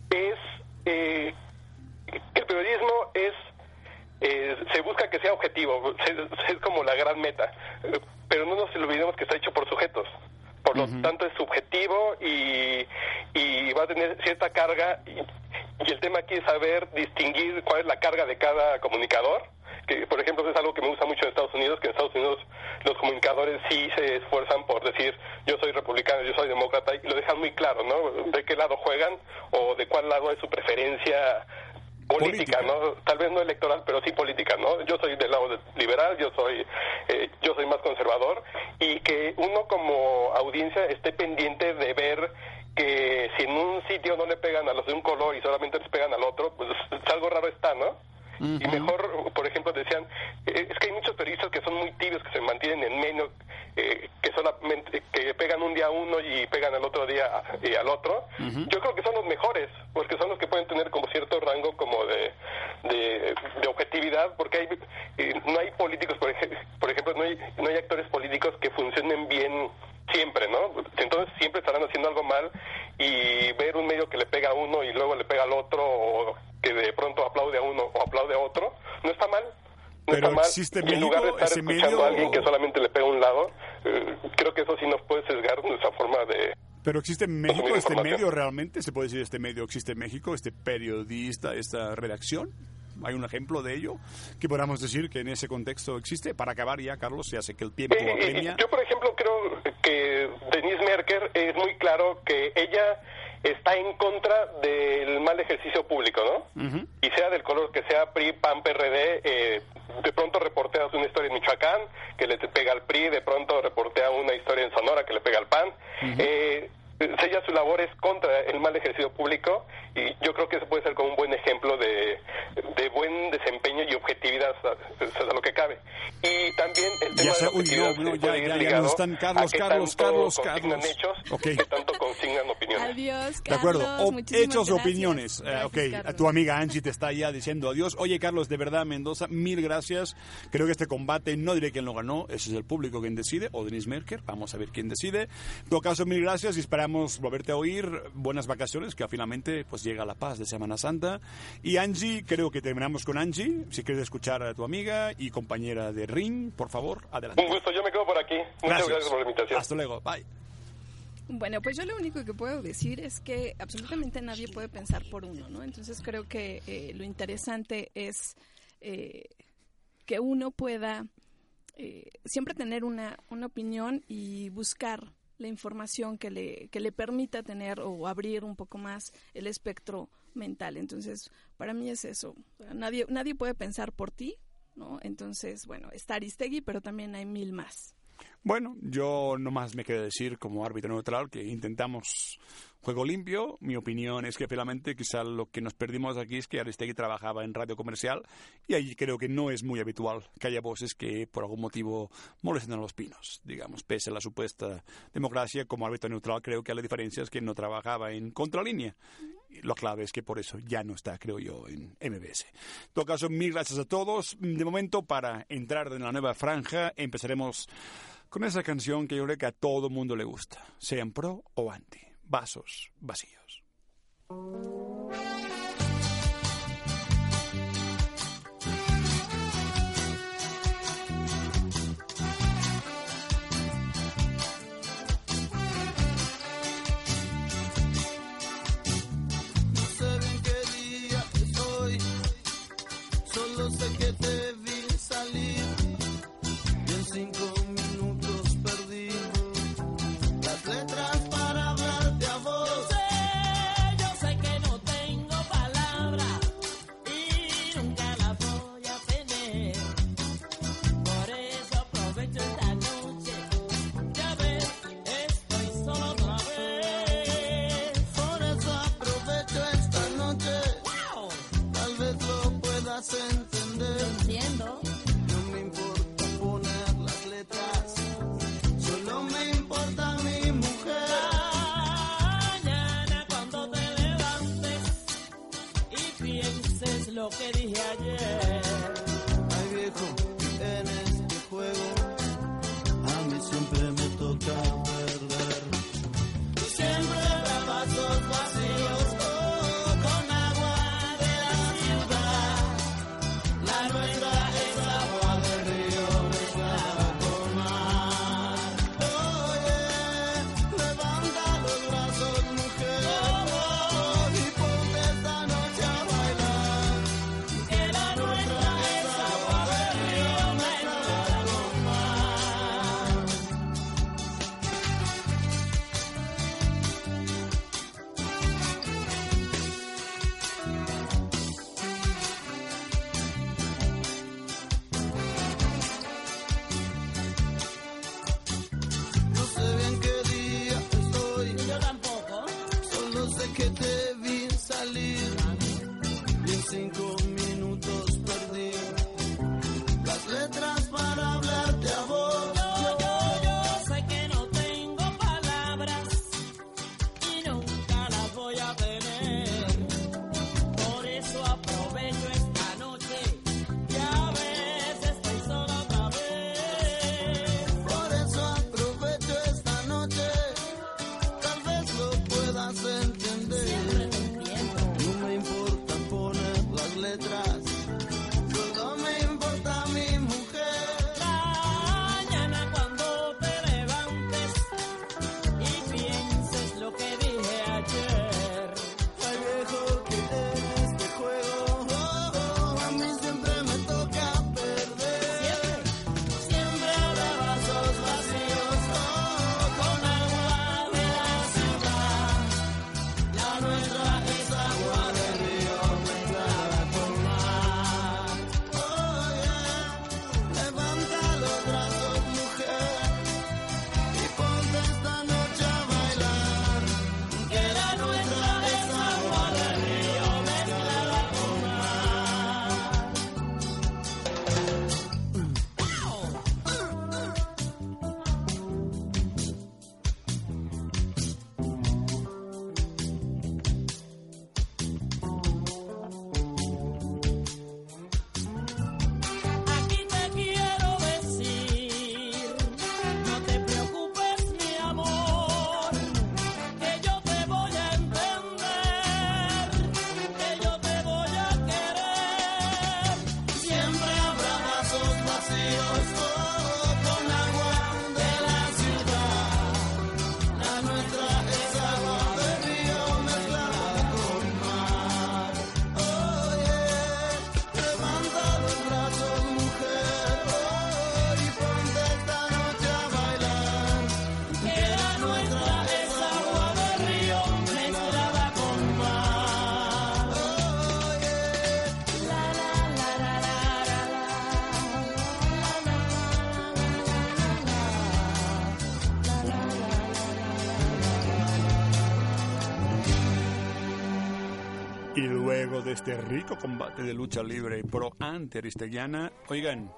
es que el periodismo es eh, se busca que sea objetivo, es como la gran meta, Eh, pero no nos olvidemos que está hecho por sujetos, por lo tanto es subjetivo y, y va a tener cierta carga y, y el tema aquí es saber distinguir cuál es la carga de cada comunicador, que por ejemplo es algo que me gusta mucho en Estados Unidos, que en Estados Unidos los comunicadores sí se esfuerzan por decir yo soy republicano, yo soy demócrata y lo dejan muy claro, ¿no? De qué lado juegan o de cuál lado es su preferencia política, Política. ¿no? Tal vez no electoral, pero sí política, ¿no? Yo soy del lado liberal, yo soy eh, yo soy más conservador y que uno como audiencia esté pendiente de ver que si en un sitio no le pegan a los de un color y solamente les pegan al otro, pues algo raro está, ¿no? Y mejor, por ejemplo, decían, eh, es que hay muchos periodistas que son muy tibios, que se mantienen en medio, eh, que solamente, que pegan un día a uno y pegan al otro día a- y al otro. Yo creo que son los mejores, porque son los que pueden tener como cierto rango como de, de, de objetividad, porque hay, eh, no hay políticos, por, ej- por ejemplo, no hay, no hay actores políticos que funcionen bien siempre, ¿no? Entonces siempre estarán haciendo algo mal y ver un medio que le pega a uno y luego le pega al otro o que de pronto aplaude a uno o aplaude a otro, no está mal. No Pero está mal. existe en en lugar de estar escuchando medio- a alguien que solamente le pega a un lado, eh, creo que eso sí nos puede sesgar nuestra forma de... ¿Pero existe en México este medio realmente? ¿Se puede decir este medio existe en México? ¿Este periodista, esta redacción? ¿Hay un ejemplo de ello? que podamos decir que en ese contexto existe? Para acabar ya, Carlos, ya sé que el tiempo Eh, eh, apremia. yo, por ejemplo, creo que Denise Merker es muy claro que ella está en contra del mal ejercicio público, ¿no? Ujú. y sea del color que sea PRI, PAN, PRD, eh, de pronto reporteas una historia en Michoacán que le pega al PRI, de pronto reportea una historia en Sonora que le pega al PAN, eh, sella sus labores contra el mal ejercicio público y yo creo que eso puede ser como un buen ejemplo de, de buen desempeño y objetividad a, a lo que cabe. Y también el tema Ya de sé, la uy, objetividad no, no, se ya, puede ir ya, ya ligado nos están Carlos, Carlos, Carlos, Carlos. hechos Ok. y qué tanto consignan opiniones. Adiós, De acuerdo, O- hechos o gracias. opiniones. Eh, Gracias, ok, Carlos. tu amiga Angie te está ya diciendo adiós. Oye, Carlos, de verdad, Mendoza, mil gracias. Creo que este combate, no diré quién lo ganó, ese es el público quien decide, o Denise Merker, vamos a ver quién decide. En todo caso, mil gracias y esperamos volverte a oír. Buenas vacaciones, que finalmente pues llega la paz de Semana Santa. Y Angie, creo que terminamos con Angie. Si quieres escuchar a tu amiga y compañera de Ring, por favor, adelante. Un gusto, yo me quedo por aquí. Muchas gracias, por la invitación. Hasta luego, bye. Bueno, pues yo lo único que puedo decir es que absolutamente nadie puede pensar por uno, ¿no? Entonces creo que eh, lo interesante es eh, que uno pueda eh, siempre tener una, una opinión y buscar la información que le, que le permita tener o abrir un poco más el espectro mental. Entonces, para mí es eso. Nadie, nadie puede pensar por ti, ¿no? Entonces, bueno, está Aristegui, pero también hay mil más. Bueno, yo nomás me quiero decir como árbitro neutral que intentamos juego limpio. Mi opinión es que finalmente quizá lo que nos perdimos aquí es que Aristegui trabajaba en radio comercial y allí creo que no es muy habitual que haya voces que por algún motivo molesten a los pinos. Digamos, pese a la supuesta democracia, como árbitro neutral creo que la diferencia es que no trabajaba en contralínea. Lo clave es que por eso ya no está, creo yo, en MBS. En todo caso, mil gracias a todos. De momento, para entrar en la nueva franja, empezaremos con esa canción que yo creo que a todo mundo le gusta, sean pro o anti. Vasos vacíos. Y luego de este rico combate de lucha libre pro ante Aristeguiana, oigan,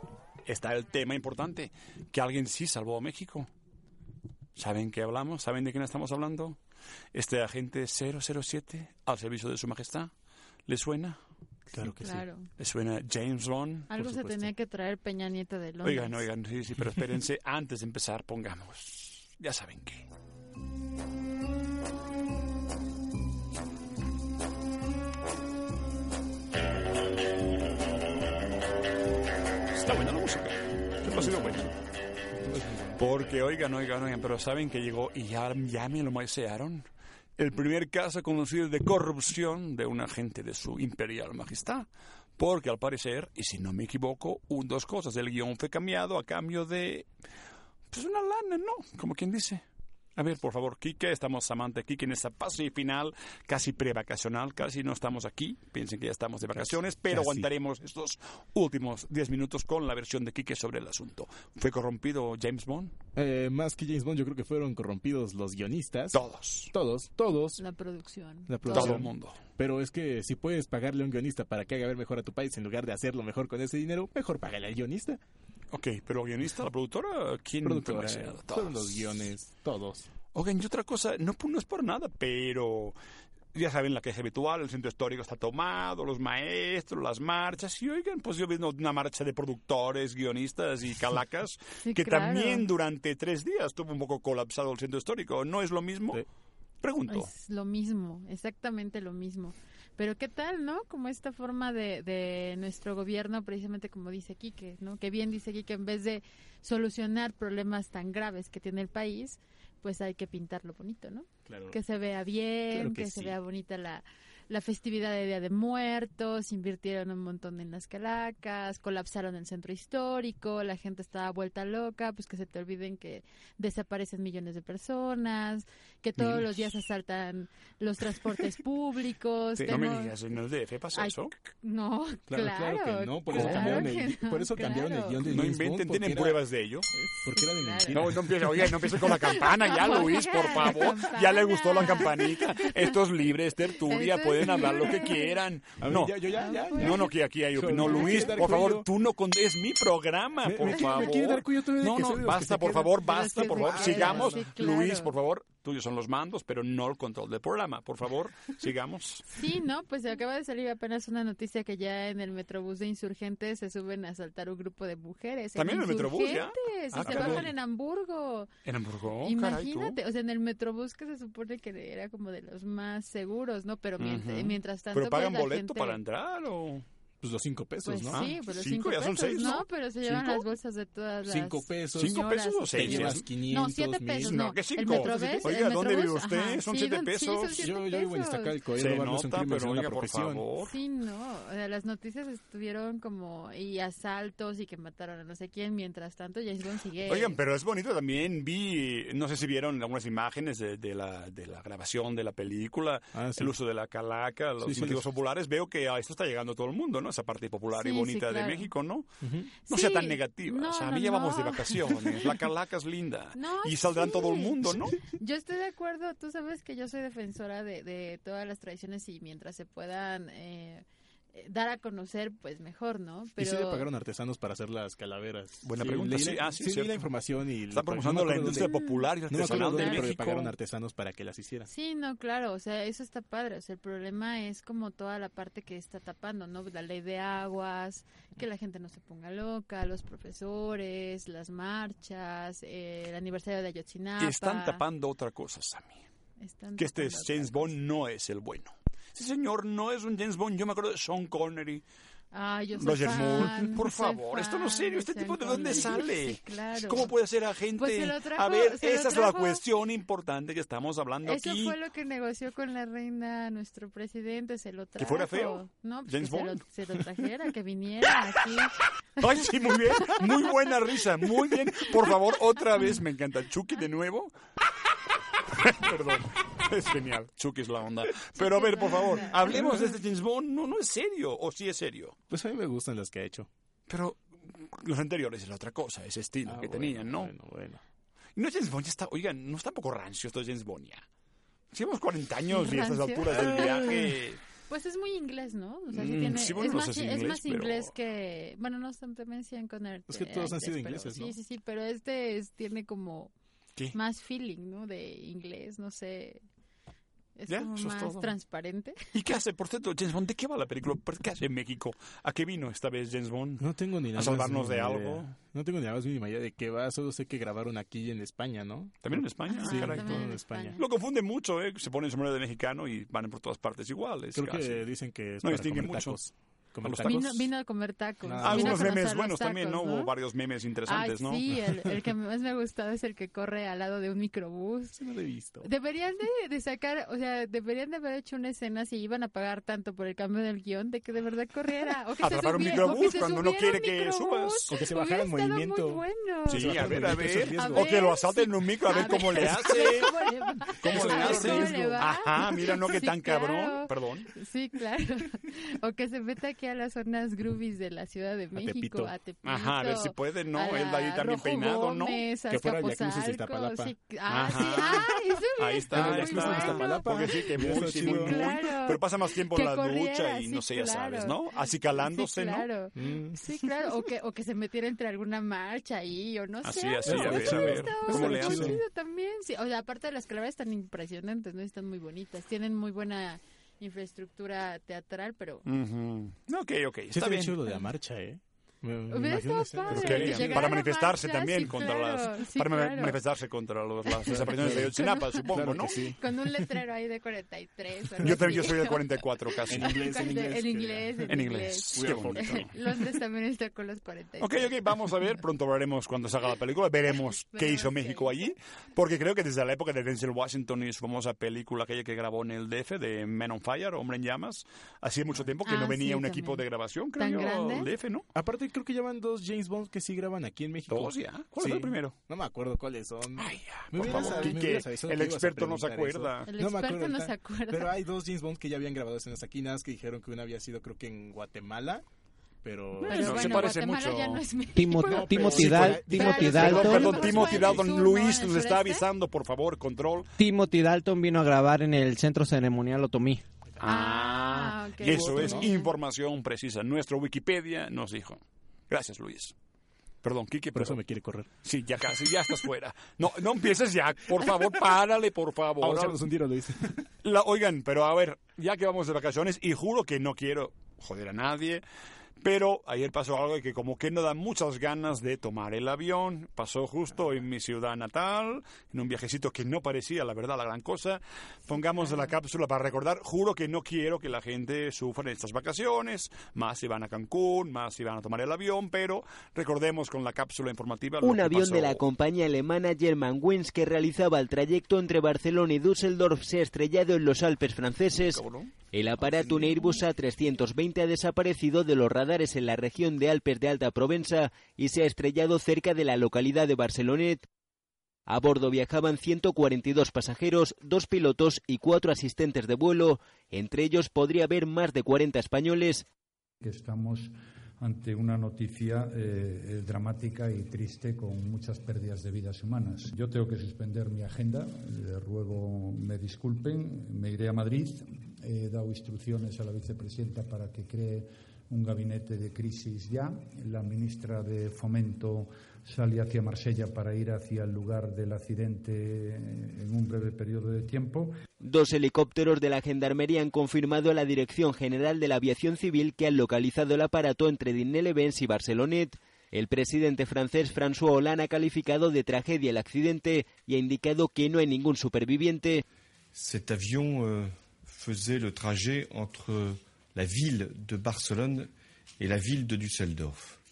está el tema importante, que alguien sí salvó a México. ¿Saben qué hablamos? ¿Saben de quién estamos hablando? Este agente 007 al servicio de su majestad. ¿Le suena? Claro que sí. Claro. ¿Le suena James Bond? Algo se tenía que traer Peña Nieto de Londres. Oigan, oigan, sí, sí, pero (laughs) espérense, antes de empezar, pongamos, ya saben qué. Sido bueno. Porque, oigan, oigan, oigan, pero saben que llegó y ya, ya me lo maicearon. El primer caso conocido de corrupción de un agente de su imperial majestad. Porque al parecer, y si no me equivoco, un, dos cosas. El guion fue cambiado a cambio de. Pues una lana, ¿no? Como quien dice. A ver, por favor, Quique, estamos Samantha Quique en esta fase final, casi prevacacional, casi no estamos aquí, piensen que ya estamos de vacaciones, pero Casi. aguantaremos estos últimos 10 minutos con la versión de Quique sobre el asunto. ¿Fue corrompido James Bond? Eh, más que James Bond, yo creo que fueron corrompidos los guionistas. Todos. Todos, todos. La producción. La producción. Todo el mundo. Pero es que si puedes pagarle a un guionista para que haga ver mejor a tu país en lugar de hacerlo mejor con ese dinero, mejor págale al guionista. Ok, pero guionista, la productora, ¿quién Productora, fueron los guiones, todos. Oigan, y otra cosa, no, no es por nada, pero ya saben la queja habitual, el centro histórico está tomado, los maestros, las marchas, y oigan, pues yo vi una marcha de productores, guionistas y calacas, (laughs) Sí, que claro. también durante tres días estuvo un poco colapsado el centro histórico. ¿No es lo mismo? Pregunto. Es lo mismo, exactamente lo mismo. Pero qué tal, ¿no? Como esta forma de, de nuestro gobierno, precisamente como dice Quique, ¿no? Que bien dice Quique, en vez de solucionar problemas tan graves que tiene el país, pues hay que pintarlo bonito, ¿no? Claro. Que se vea bien, Claro que, que se vea bonita la, la festividad de Día de Muertos, invirtieron un montón en las calacas, colapsaron el centro histórico, la gente estaba vuelta loca, pues que se te olviden que desaparecen millones de personas, que todos los días asaltan los transportes (laughs) públicos. Sí, no me digas, en el DF pasa Ay, eso. No, Claro, claro. claro que no, por eso claro cambiaron el gui- por eso cambiaron el guion de No inventen, ¿tienen era- pruebas de ello? Porque era de mentira. No, no empiece, oiga, no empiece con la campana ya, Luis, por favor. Ya le gustó la campanita. Esto es libre, es tertulia, Esto pueden hablar lo que quieran. Ver, No, ya, yo ya, ya, ya. no, no, que aquí hay opinión. No, Luis, por favor, cuello. tú no con... Es mi programa, Me- por me quiere- me favor. quiere dar No, no, basta, por favor, basta, por favor. Sigamos. Luis, por favor, tuyos son los mandos, pero no el control del programa. Por favor, (laughs) sigamos. Sí, no, pues acaba de salir apenas una noticia que ya en el Metrobús de Insurgentes se suben a asaltar un grupo de mujeres. ¿También en el Metrobús ya? Ah, y se bajan en Hamburgo. En Hamburgo, Imagínate, o sea, en el Metrobús que se supone que era como de los más seguros, ¿no? Pero mientras, tanto... ¿Pero pagan pues, la boleto gente- para entrar o...? Pues los cinco pesos, Pues ¿no? sí, pues los cinco, cinco, ya son pesos, seis, ¿no? ¿no? Pero se llevan ¿Cinco? las bolsas de todas las Cinco pesos. ¿Cinco pesos o que seis? Llevas 500, No, siete pesos, mil. no. No, ¿qué El cinco? Metrobús, Oiga, el ¿dónde vive usted? ajá, Son sí, siete son- sí, pesos. son siete Yo, yo vivo en pesos. Iztacalco, Se barrio es un nota, crimen pero oiga, por profesión. favor. Sí, no, o sea, las noticias estuvieron como y asaltos y que mataron a no sé quién, mientras tanto James Bond sigue... Oigan, pero es bonito también. Vi, no sé si vieron algunas imágenes de, de la, de la grabación de la película, Ah, sí. el uso de la calaca, los motivos populares. Veo que a esto está llegando a todo el mundo, ¿no? Esa parte popular y sí, bonita claro. de México, ¿no? No Sí, sea tan negativa. no, o sea, a no, mí ya vamos de no. vacaciones. La calaca es linda. (laughs) No, y saldrán sí. todo el mundo, ¿no? (laughs) Yo estoy de acuerdo, tú sabes que yo soy defensora de, de todas las tradiciones y mientras se puedan eh, dar a conocer, pues mejor, ¿no? Y sí le pagaron artesanos para hacer las calaveras. Buena Sí, pregunta, leí sí, la- ah, sí, sí, la información y... Está no promocionando me la industria dónde- popular y No artesanal dónde, de pero le México. pagaron artesanos para que las hicieran. Sí, no, claro, o sea, eso está padre, o sea, el problema es como toda la parte que está tapando, ¿no? La ley de aguas, que la gente no se ponga loca, los profesores, las marchas, eh, el aniversario de Ayotzinapa. Están tapando otra cosa, Sammy. Están Que este James Bond no es el bueno. Sí, señor, no es un James Bond. Yo me acuerdo de Sean Connery, Ah, yo soy Roger fan, Moore. Por favor, esto no es serio. ¿Este tipo de dónde sale? Claro. ¿Cómo puede ser agente? Pues trajo- a ver, esa es la cuestión importante que estamos hablando Eso aquí. fue lo que negoció con la reina nuestro presidente, se lo trajo. ¿Que fuera feo? No, pues James que se lo, Bond. se lo trajera, que viniera aquí. (laughs) Ay, sí, muy bien. Muy buena risa. Muy bien. Por favor, otra vez. Me encanta. Chucky de nuevo. (laughs) Perdón. Es genial. Chucky es la onda. Pero a ver, por favor, hablemos de este James Bond. No, no es serio. ¿O sí es serio? Pues a mí me gustan las que ha hecho. Pero los anteriores es la otra cosa. Ese estilo Ah, que bueno, tenían, ¿no? Bueno, bueno. Y no James Bond ya está... Oigan, no está un poco rancio esto de James Bond ya. Llevamos 40 años y a estas ¿Rancio? alturas del viaje... (laughs) Pues es muy inglés, ¿no? O sea, Mm, tiene, sí, bueno, es, no más, es inglés, más pero- inglés que... Bueno, no también Sean Connery. Es que eh, todos han sido pero- ingleses, ¿no? Sí, sí, sí, pero este es- tiene como ¿Qué? más feeling, ¿no? De inglés, no sé. Es Ya, como es más todo. transparente. ¿Y qué hace? Por cierto, James Bond, ¿de qué va la película? ¿Por ¿Qué hace en México? ¿A qué vino esta vez James Bond? No tengo ni ¿A la más salvarnos de algo? No tengo ni la más mínima idea de qué va. Solo sé que grabaron aquí en España, ¿no? ¿También en España? Sí, Ah, caray. todo en España. Lo confunde mucho, ¿eh? Se ponen sombrero de mexicano y van por todas partes iguales. Creo que casi. dicen que es No para distingue comer mucho. tacos. ¿A Comer los tacos. Vino, vino a comer tacos. Nada. vino a Algunos memes buenos también, ¿no? tacos, Hubo varios memes interesantes, Ay, ¿no? Sí, el, el que (laughs) más me ha gustado es el que corre al lado de un microbús. no lo he visto. Deberían de, de sacar, o sea, deberían de haber hecho una escena si iban a pagar tanto por el cambio del guion de que de verdad corriera. O que se Atrapar un subiera- o que microbús se cuando no subiera quiere que microbús. subas. O que se bajara en estado movimiento. Muy bueno. Sí, Se a ver, el a ver. es riesgo. O que lo asalten en un micro, a ver cómo le hace. (laughs) ¿Cómo le A ver hace? cómo le va. Ajá, mira, no que (laughs) Sí, tan cabrón. Perdón. Sí, claro. O que se meta aquí a las zonas groovies de la Ciudad de México, Tepito. a Tepito. Ajá, a ver si puede, ¿no? Él de ahí también Rojo peinado, ¿no? Gómez, Que fuera Iztapalapa. sí. Ah, Ajá. sí, ah, eso Ahí está, bueno. Iztapalapa. Porque sí, que muy, chido. Claro. Pero pasa más tiempo en Que la corriera, ducha y sí, no sé, ya claro. sabes, ¿no? Así calándose, sí, claro. Mm. ¿no? Sí, claro. O que, o que se metiera entre alguna marcha ahí, o no Así, sé. así, algo a ver, también. Sí, o sea, aparte de las calaveras están impresionantes, ¿no? Están muy bonitas. Tienen muy buena infraestructura teatral, pero... Ujú. Ok, ok, Sí, está bien bien. chido lo de la marcha, ¿eh? Me, que- para manifestarse marcha, también sí, contra claro, las sí, para claro. manifestarse contra los- las desapariciones de Ayotzinapa, supongo, Claro ¿no? sí. Con un letrero ahí de 43. o algo Yo también yo soy del 44 casi. En inglés, en inglés. En inglés, en En inglés. inglés. Qué bonito. (laughs) Londres también está con los 43. Ok, ok, vamos a ver, pronto veremos cuando salga la película, veremos (laughs) qué hizo México allí, porque creo que desde la época de Denzel Washington y su famosa película, aquella que grabó en el DF, de Men on Fire, Hombre en Llamas, hacía mucho tiempo que Ah, no venía sí, un también. equipo de grabación, creo ¿Tan yo, grande? al DF, ¿no? Aparte, creo que ya van dos James Bond que sí graban aquí en México. Dos ya. ¿Cuál Sí. fue el primero? No me acuerdo cuáles son. Ay, ya, Me por favor, Quique, el experto no se acuerda. El No me experto acuerdo no se acuerda. Pero hay dos James Bond que ya habían grabado escenas aquí, nada más que dijeron que una había sido creo que en Guatemala, pero... Pero Bueno, se parece Guatemala mucho. ya no es. Timo- Timothy, Dal- Timothy Dalton. perdón, Timothy Dalton, ¿no? Luis ¿En el nos está sureste? avisando, por favor, control. Timothy Dalton vino a grabar en el Centro Ceremonial Otomí. Ah, ok. Eso es ¿no? información precisa. Nuestro Wikipedia nos dijo. Gracias, Luis. Perdón, Kike, Por eso me quiere correr. Sí, ya casi, ya estás fuera. No, no empieces ya, por favor, párale, por favor. Vamos a echarnos un tiro, Luis. La- oigan, pero a ver, ya que vamos de vacaciones, y juro que no quiero joder a nadie, pero ayer pasó algo que como que no da muchas ganas de tomar el avión. Pasó justo en mi ciudad natal, en un viajecito que no parecía, la verdad, la gran cosa. Pongamos la cápsula para recordar, juro que no quiero que la gente sufra en estas vacaciones, más si van a Cancún, más si van a tomar el avión, pero recordemos con la cápsula informativa. lo Un que avión pasó. de la compañía alemana Germanwings que realizaba el trayecto entre Barcelona y Düsseldorf se ha estrellado en los Alpes franceses. Cabrón. El aparato, Airbus A320, ha desaparecido de los radares en la región de Alpes de Alta Provenza y se ha estrellado cerca de la localidad de Barcelonet. A bordo viajaban 142 pasajeros, dos pilotos y cuatro asistentes de vuelo. Entre ellos podría haber más de 40 españoles. estamos ante una noticia eh, eh, dramática y triste con muchas pérdidas de vidas humanas. Yo tengo que suspender mi agenda, le ruego me disculpen, me iré a Madrid, he dado instrucciones a la vicepresidenta para que cree un gabinete de crisis ya, la ministra de Fomento sale hacia Marsella para ir hacia el lugar del accidente eh, en un breve periodo de tiempo. Dos helicópteros de la Gendarmería han confirmado a la Dirección General de la Aviación Civil que han localizado el aparato entre Dinelevens y Barcelonet. El presidente francés François Hollande ha calificado de tragedia el accidente y ha indicado que no hay ningún superviviente. Cet avion euh, faisait le trajet entre la ville de Barcelone et la ville de Düsseldorf.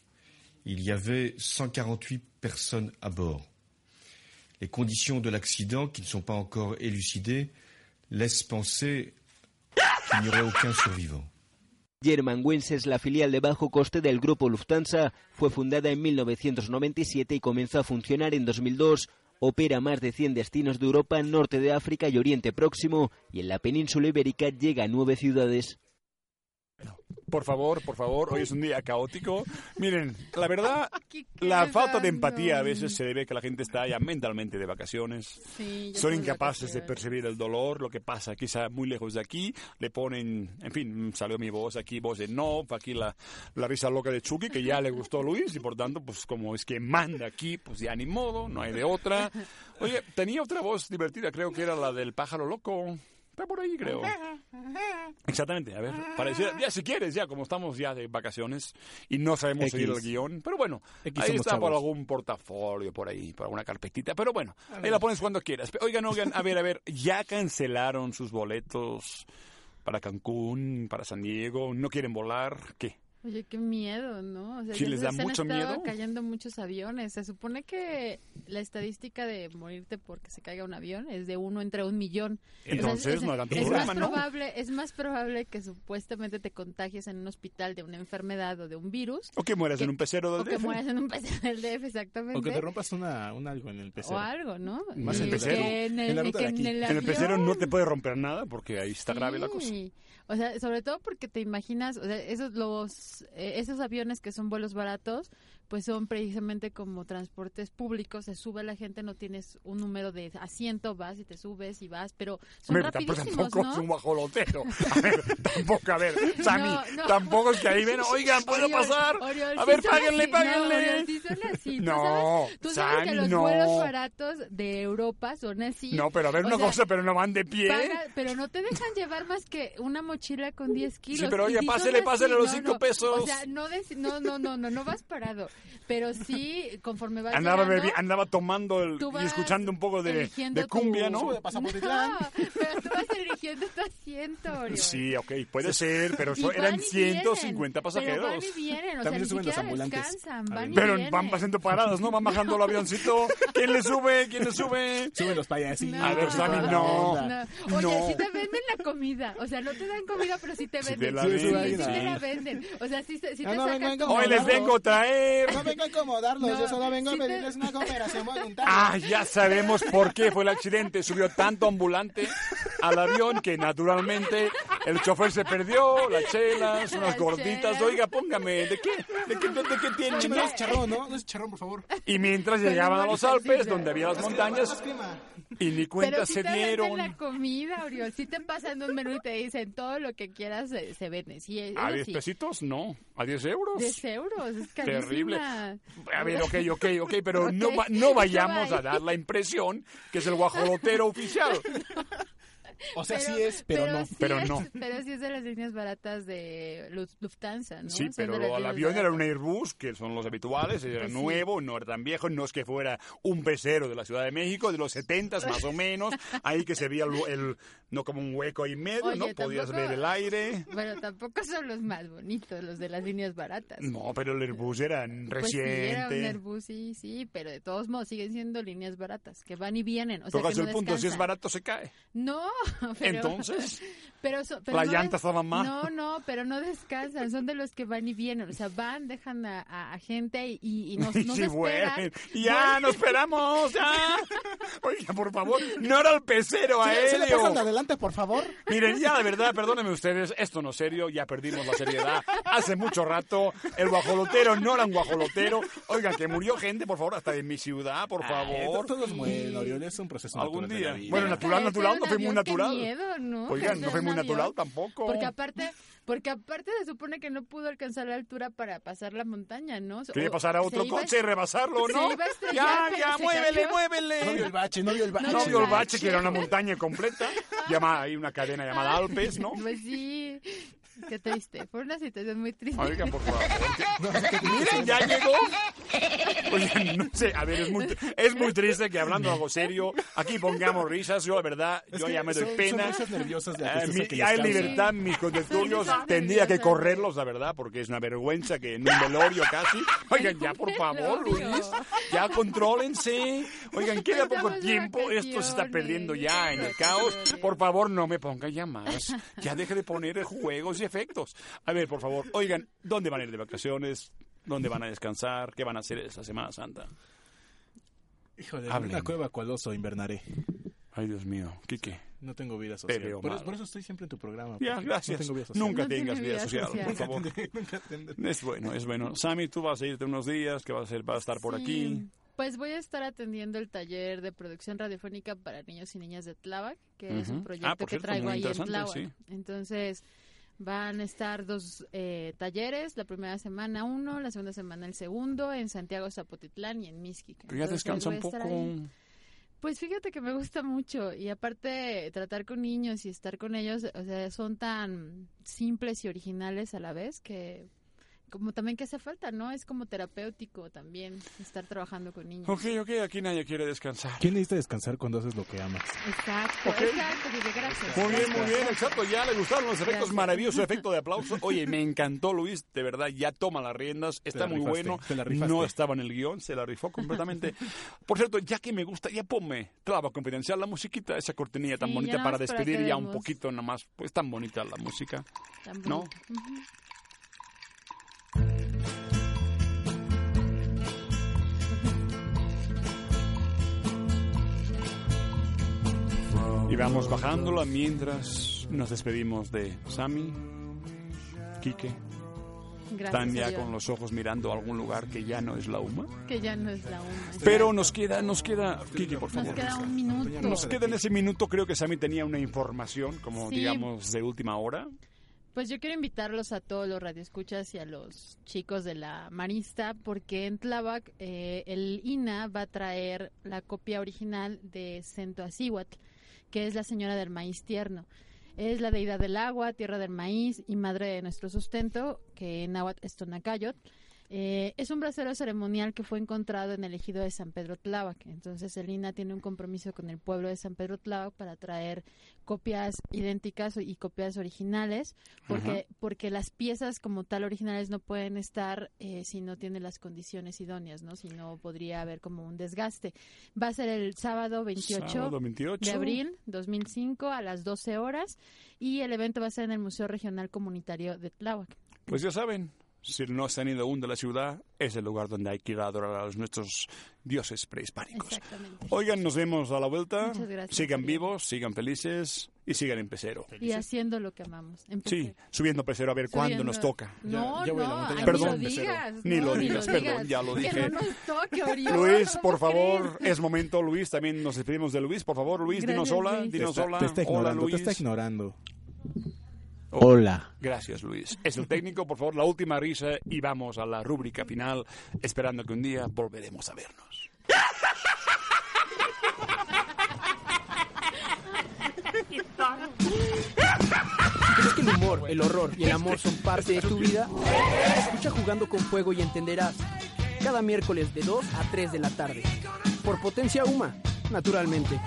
Il y avait 148 personnes à bord. Les conditions de l'accident, qui ne sont pas encore élucidées, laissent penser qu'il n'y aurait aucun survivant. Germanwings la filial de bajo coste del grupo Lufthansa. Fue fundada en 1997 y comenzó a funcionar en 2002. Opera más de 100 destinos de Europa, Norte de África y Oriente Próximo, y en la península ibérica llega a nueve ciudades. Por favor, por favor, hoy es un día caótico. Miren, la verdad, (laughs) la falta de empatía a veces se debe a que la gente está ya mentalmente de vacaciones. Sí, Son incapaces de percibir el dolor, lo que pasa quizá muy lejos de aquí. Le ponen, en fin, salió mi voz aquí, voz de no, aquí la, la risa loca de Chucky, que ya le gustó a Luis y por tanto, pues como es que manda aquí, pues ya ni modo, no hay de otra. Oye, tenía otra voz divertida, creo que era la del pájaro loco. Está por ahí, creo. Exactamente, a ver, parecía, ya si quieres, ya como estamos ya de vacaciones y no sabemos X. seguir el guion, pero bueno, X ahí está por chavos. algún portafolio, por ahí, por alguna carpetita, pero bueno, ahí la pones cuando quieras. Oigan, oigan, a ver, a ver, ya cancelaron sus boletos para Cancún, para San Diego, no quieren volar, ¿qué? Oye, qué miedo, ¿no? O sea, Sí, les se- da se han mucho estado miedo. cayendo muchos aviones. Se supone que la estadística de morirte porque se caiga un avión es de uno entre un millón. Entonces, no hagan es problema, más ¿no? probable, es más probable que supuestamente te contagies en un hospital de una enfermedad o de un virus. O que mueras en un pecero del O que DF. mueras en un pecero del DF, exactamente. O que te rompas una, un algo en el pecero. O algo, ¿no? Más ¿En en el pecero? Que en el, En la ruta que de en el En el pecero no te puede romper nada porque ahí está grave la cosa. Sí. O sea, sobre todo porque te imaginas, o sea, esos los esos aviones que son vuelos baratos, pues son precisamente como transportes públicos, se sube la gente, no tienes un número de asiento, vas y te subes y vas, pero son Hombre, rapidísimos, tampoco ¿no? es un guajolotero. (laughs) A ver, tampoco, a ver, (laughs) Sammy, No, no. tampoco es que ahí ven, oigan, ¿puedo Oriol, pasar? Oriol, a sí ver, son páguenle, así. páguenle. No, Oriol, sí son así. ¿Tú No, sabes, tú sabes que los vuelos baratos de Europa son así. No, pero a ver O una sea, cosa, pero no van de pie. paga- pero no te dejan llevar más que una mochila con 10 kilos. Sí, pero sí son pásele, pásele los no, cinco no. pesos. O sea, no, no, no, no, no vas parado. Pero sí, conforme vas Andaba, llegando, bebi- andaba tomando el, y escuchando un poco de, cumbia, tu- ¿no? (laughs) No, pero tú vas eligiendo tu asiento, Oriol. Sí, ok, puede ser, pero so- eran van y 150 vienen, pasajeros. Pero van y vienen, o También sea, se ni suben los siquiera ambulantes. descansan, van y Pero vienen. van haciendo paradas, ¿no? Van bajando el avioncito. ¿Quién le sube? ¿Quién le sube? Suben los payasitos. A ver, Sammy, no. No. Oye, No. si te venden la comida. O sea, no te dan comida, pero sí te Sí venden. te la sí, venden, sí, sí sí. te la venden. O sea, sí, te Hoy les vengo a traer. No vengo a incomodarlos, No, yo solo vengo a sí te- pedirles una cooperación voluntaria. Ah, ya sabemos por qué fue el accidente. Subió tanto ambulante al avión que naturalmente el chofer se perdió, las chelas, unas gorditas. Oiga, póngame, ¿de qué? ¿De qué, de, de qué tiene? Échame no? dos charrón, ¿no? Dos charrón, por favor. Y mientras llegaban a los Alpes, donde había las montañas. Y ni Pero cuenta sí se te venden dieron. la comida, Oriol. Si te pasan un menú y te dicen todo lo que quieras, se, se vende. Sí, ¿A 10 sí. pesitos? No. ¿A 10 euros? 10 euros, es carísima. Terrible. A ver, ok, ok, ok, pero no, Ok, va- no (laughs) vayamos no a dar la impresión que es el guajolotero oficial. (laughs) (laughs) O sea, sí es, pero, no. sí Pero es- no. (laughs) Pero sí es de las líneas baratas de Luf- Lufthansa, ¿no? Sí, Son pero el avión era un. Airbus, que son los habituales, era Pues sí. nuevo, no era tan viejo, no es que fuera un pecero de la Ciudad de México, de los 70 más o menos, (laughs) ahí que se veía el, el- no como un hueco ahí en medio, Oye, ¿no? Podías tampoco- ver el aire. Bueno, tampoco son los más bonitos, los de las líneas baratas. No, pero el Airbus era Pues sí, reciente. era un Airbus, sí, sí, pero de todos modos siguen siendo líneas baratas, que van y vienen, o sea, Tocas que no el punto, si es barato se cae. No, (laughs) pero... Entonces, pero so- pero la no llanta estaba mal. No, no, pero no descansan, son de los que van y vienen, o sea, van, dejan a, a- a gente y, y, y nos, (laughs) nos Sí, esperan. Ya, nos esperamos, ya. (laughs) Oiga, por favor, no era el pecero ¿Se, se le pasan de adelante, por favor? Miren, ya de verdad, perdónenme ustedes, esto no es serio, ya perdimos la seriedad hace mucho rato. El guajolotero no era un guajolotero. Oigan, que murió gente, por favor, hasta de mi ciudad, por Ay, favor. todos mueren, Oriol, es un proceso Algún natural día. Bueno, natural, natural, no muy avión, natural. Miedo, ¿no? Oigan, (laughs) no fue muy avión. natural tampoco. Porque aparte, porque aparte se supone que no pudo alcanzar la altura para pasar la montaña, ¿no? Quería pasar a otro coche, rebasarlo, se ¿no? iba a estrellar, Ya, ya, muévele, cayó. muévele. No vio el bache, no vio el bache. No vio el bache, que era una montaña completa. Llama, hay una cadena llamada Alpes, ¿no? Pues sí, qué triste. Fue una situación muy triste. Oigan, por favor. Miren, (laughs) ya (laughs) llegó. Oigan, no sé, a ver, es muy, es muy triste que hablando algo serio, aquí pongamos risas. Yo, la verdad, Es yo que ya me doy son- pena. Son risas nerviosas de Eh, tristeza mi- que hay libertad, mis risas tendría que correrlos, la verdad, porque es una vergüenza que en un velorio casi. Oigan, ya, por favor. Luis, ya contrólense. Oigan, queda poco tiempo, esto se está perdiendo ya en el caos. Por favor, no me pongan ya más. Ya deje de poner juegos y efectos. A ver, por favor, oigan, ¿dónde van a ir de vacaciones? ¿Dónde van a descansar? ¿Qué van a hacer esta Semana Santa? Híjole, en Hablen. una cueva cual oso invernaré. Ay, Dios mío, Quique, No tengo vida social. Por, por eso estoy siempre en tu programa. Ya, gracias. No tengo vida social. Nunca No tengas vida vida social, social. por favor. (laughs) Nunca tendré- Es bueno, es bueno. Sammy, tú vas a irte unos días, que vas a, hacer? vas a estar por Sí, aquí. Pues voy a estar atendiendo el taller de producción radiofónica para niños y niñas de Tláhuac, que es un proyecto Ah, por que cierto, traigo muy ahí en Tláhuac. sí. Entonces van a estar dos eh, talleres, la primera semana uno, la segunda semana el segundo, en Santiago Zapotitlán y en Mixquic. Pero ya descansa un poco. ahí. Pues fíjate que me gusta mucho y aparte tratar con niños y estar con ellos, o sea, son tan simples y originales a la vez que como también que hace falta, ¿no? Es como terapéutico también estar trabajando con niños. Ok, ok, aquí nadie quiere descansar. ¿Quién necesita descansar cuando haces lo que amas? Exacto, Ok. exacto, Guille, gracias. Muy bien, muy bien, exacto. Ya le gustaron los efectos, Gracias. maravilloso (laughs) efecto de aplauso. Oye, me encantó Luis, de verdad, ya toma las riendas, está la muy rifaste, bueno. te la rifaste. No estaba en el guion, se la rifó completamente. (laughs) Por cierto, ya que me gusta, ya ponme Traba Confidencial, la musiquita, esa cortinilla tan Sí, bonita para despedir ya un poquito nada más. Pues tan bonita la música, Tan ¿no? Ujú. Y vamos bajándola mientras nos despedimos de Sammy, Quique. Gracias Están ya con los ojos mirando a algún lugar que ya no es la UMA. Que ya no es la una. Pero nos queda, nos queda, Quique, por favor. Nos queda un minuto. Nos queda en ese minuto, creo que Sammy tenía una información, como Sí. digamos, de última hora. Pues yo quiero invitarlos a todos los radioescuchas y a los chicos de la Marista, porque en Tláhuac eh, el INA va a traer la copia original de Centoacíhuatl, que es la señora del maíz tierno. Es la deidad del agua, tierra del maíz y madre de nuestro sustento, que en náhuatl es Tonacayot. Eh, es un brasero ceremonial que fue encontrado en el ejido de San Pedro Tláhuac. Entonces el INA tiene un compromiso con el pueblo de San Pedro Tláhuac para traer copias idénticas y copias originales, porque, Ajá. porque las piezas como tal originales no pueden estar eh, si no tienen las condiciones idóneas, ¿no? Si no podría haber como un desgaste. Va a ser el sábado 28, Sábado 28. de abril 2005 a las 12 horas y el evento va a ser en el Museo Regional Comunitario de Tláhuac. Pues ya saben, si no se han ido aún de la ciudad, es el lugar donde hay que ir a adorar a los nuestros dioses prehispánicos. Exactamente. Oigan, nos vemos a la vuelta. Muchas gracias, Sigan vivos, sigan felices y sigan en pecero. Y haciendo lo que amamos. Empecé. Sí, subiendo pecero a ver cuándo nos toca. No, no, ay, Perdón, ni lo digas. Ni no, lo digas, perdón, ya lo Que dije. no nos toque, Oriol, Luis, ¿cómo por favor, crees? es momento, Luis, también nos despedimos de Luis, por favor, Luis, dinos Gracias, hola, Luis. dinos te está, hola, te está hola Luis. te está ignorando. Hola. Gracias, Luis. Es el técnico, por favor, la última risa y vamos a la rúbrica final, esperando que un día volveremos a vernos. ¿Crees que el humor, el horror y el amor son parte de tu vida? Escucha Jugando con Fuego y entenderás. Cada miércoles de 2 a 3 de la tarde. Por Potencia Uma, naturalmente.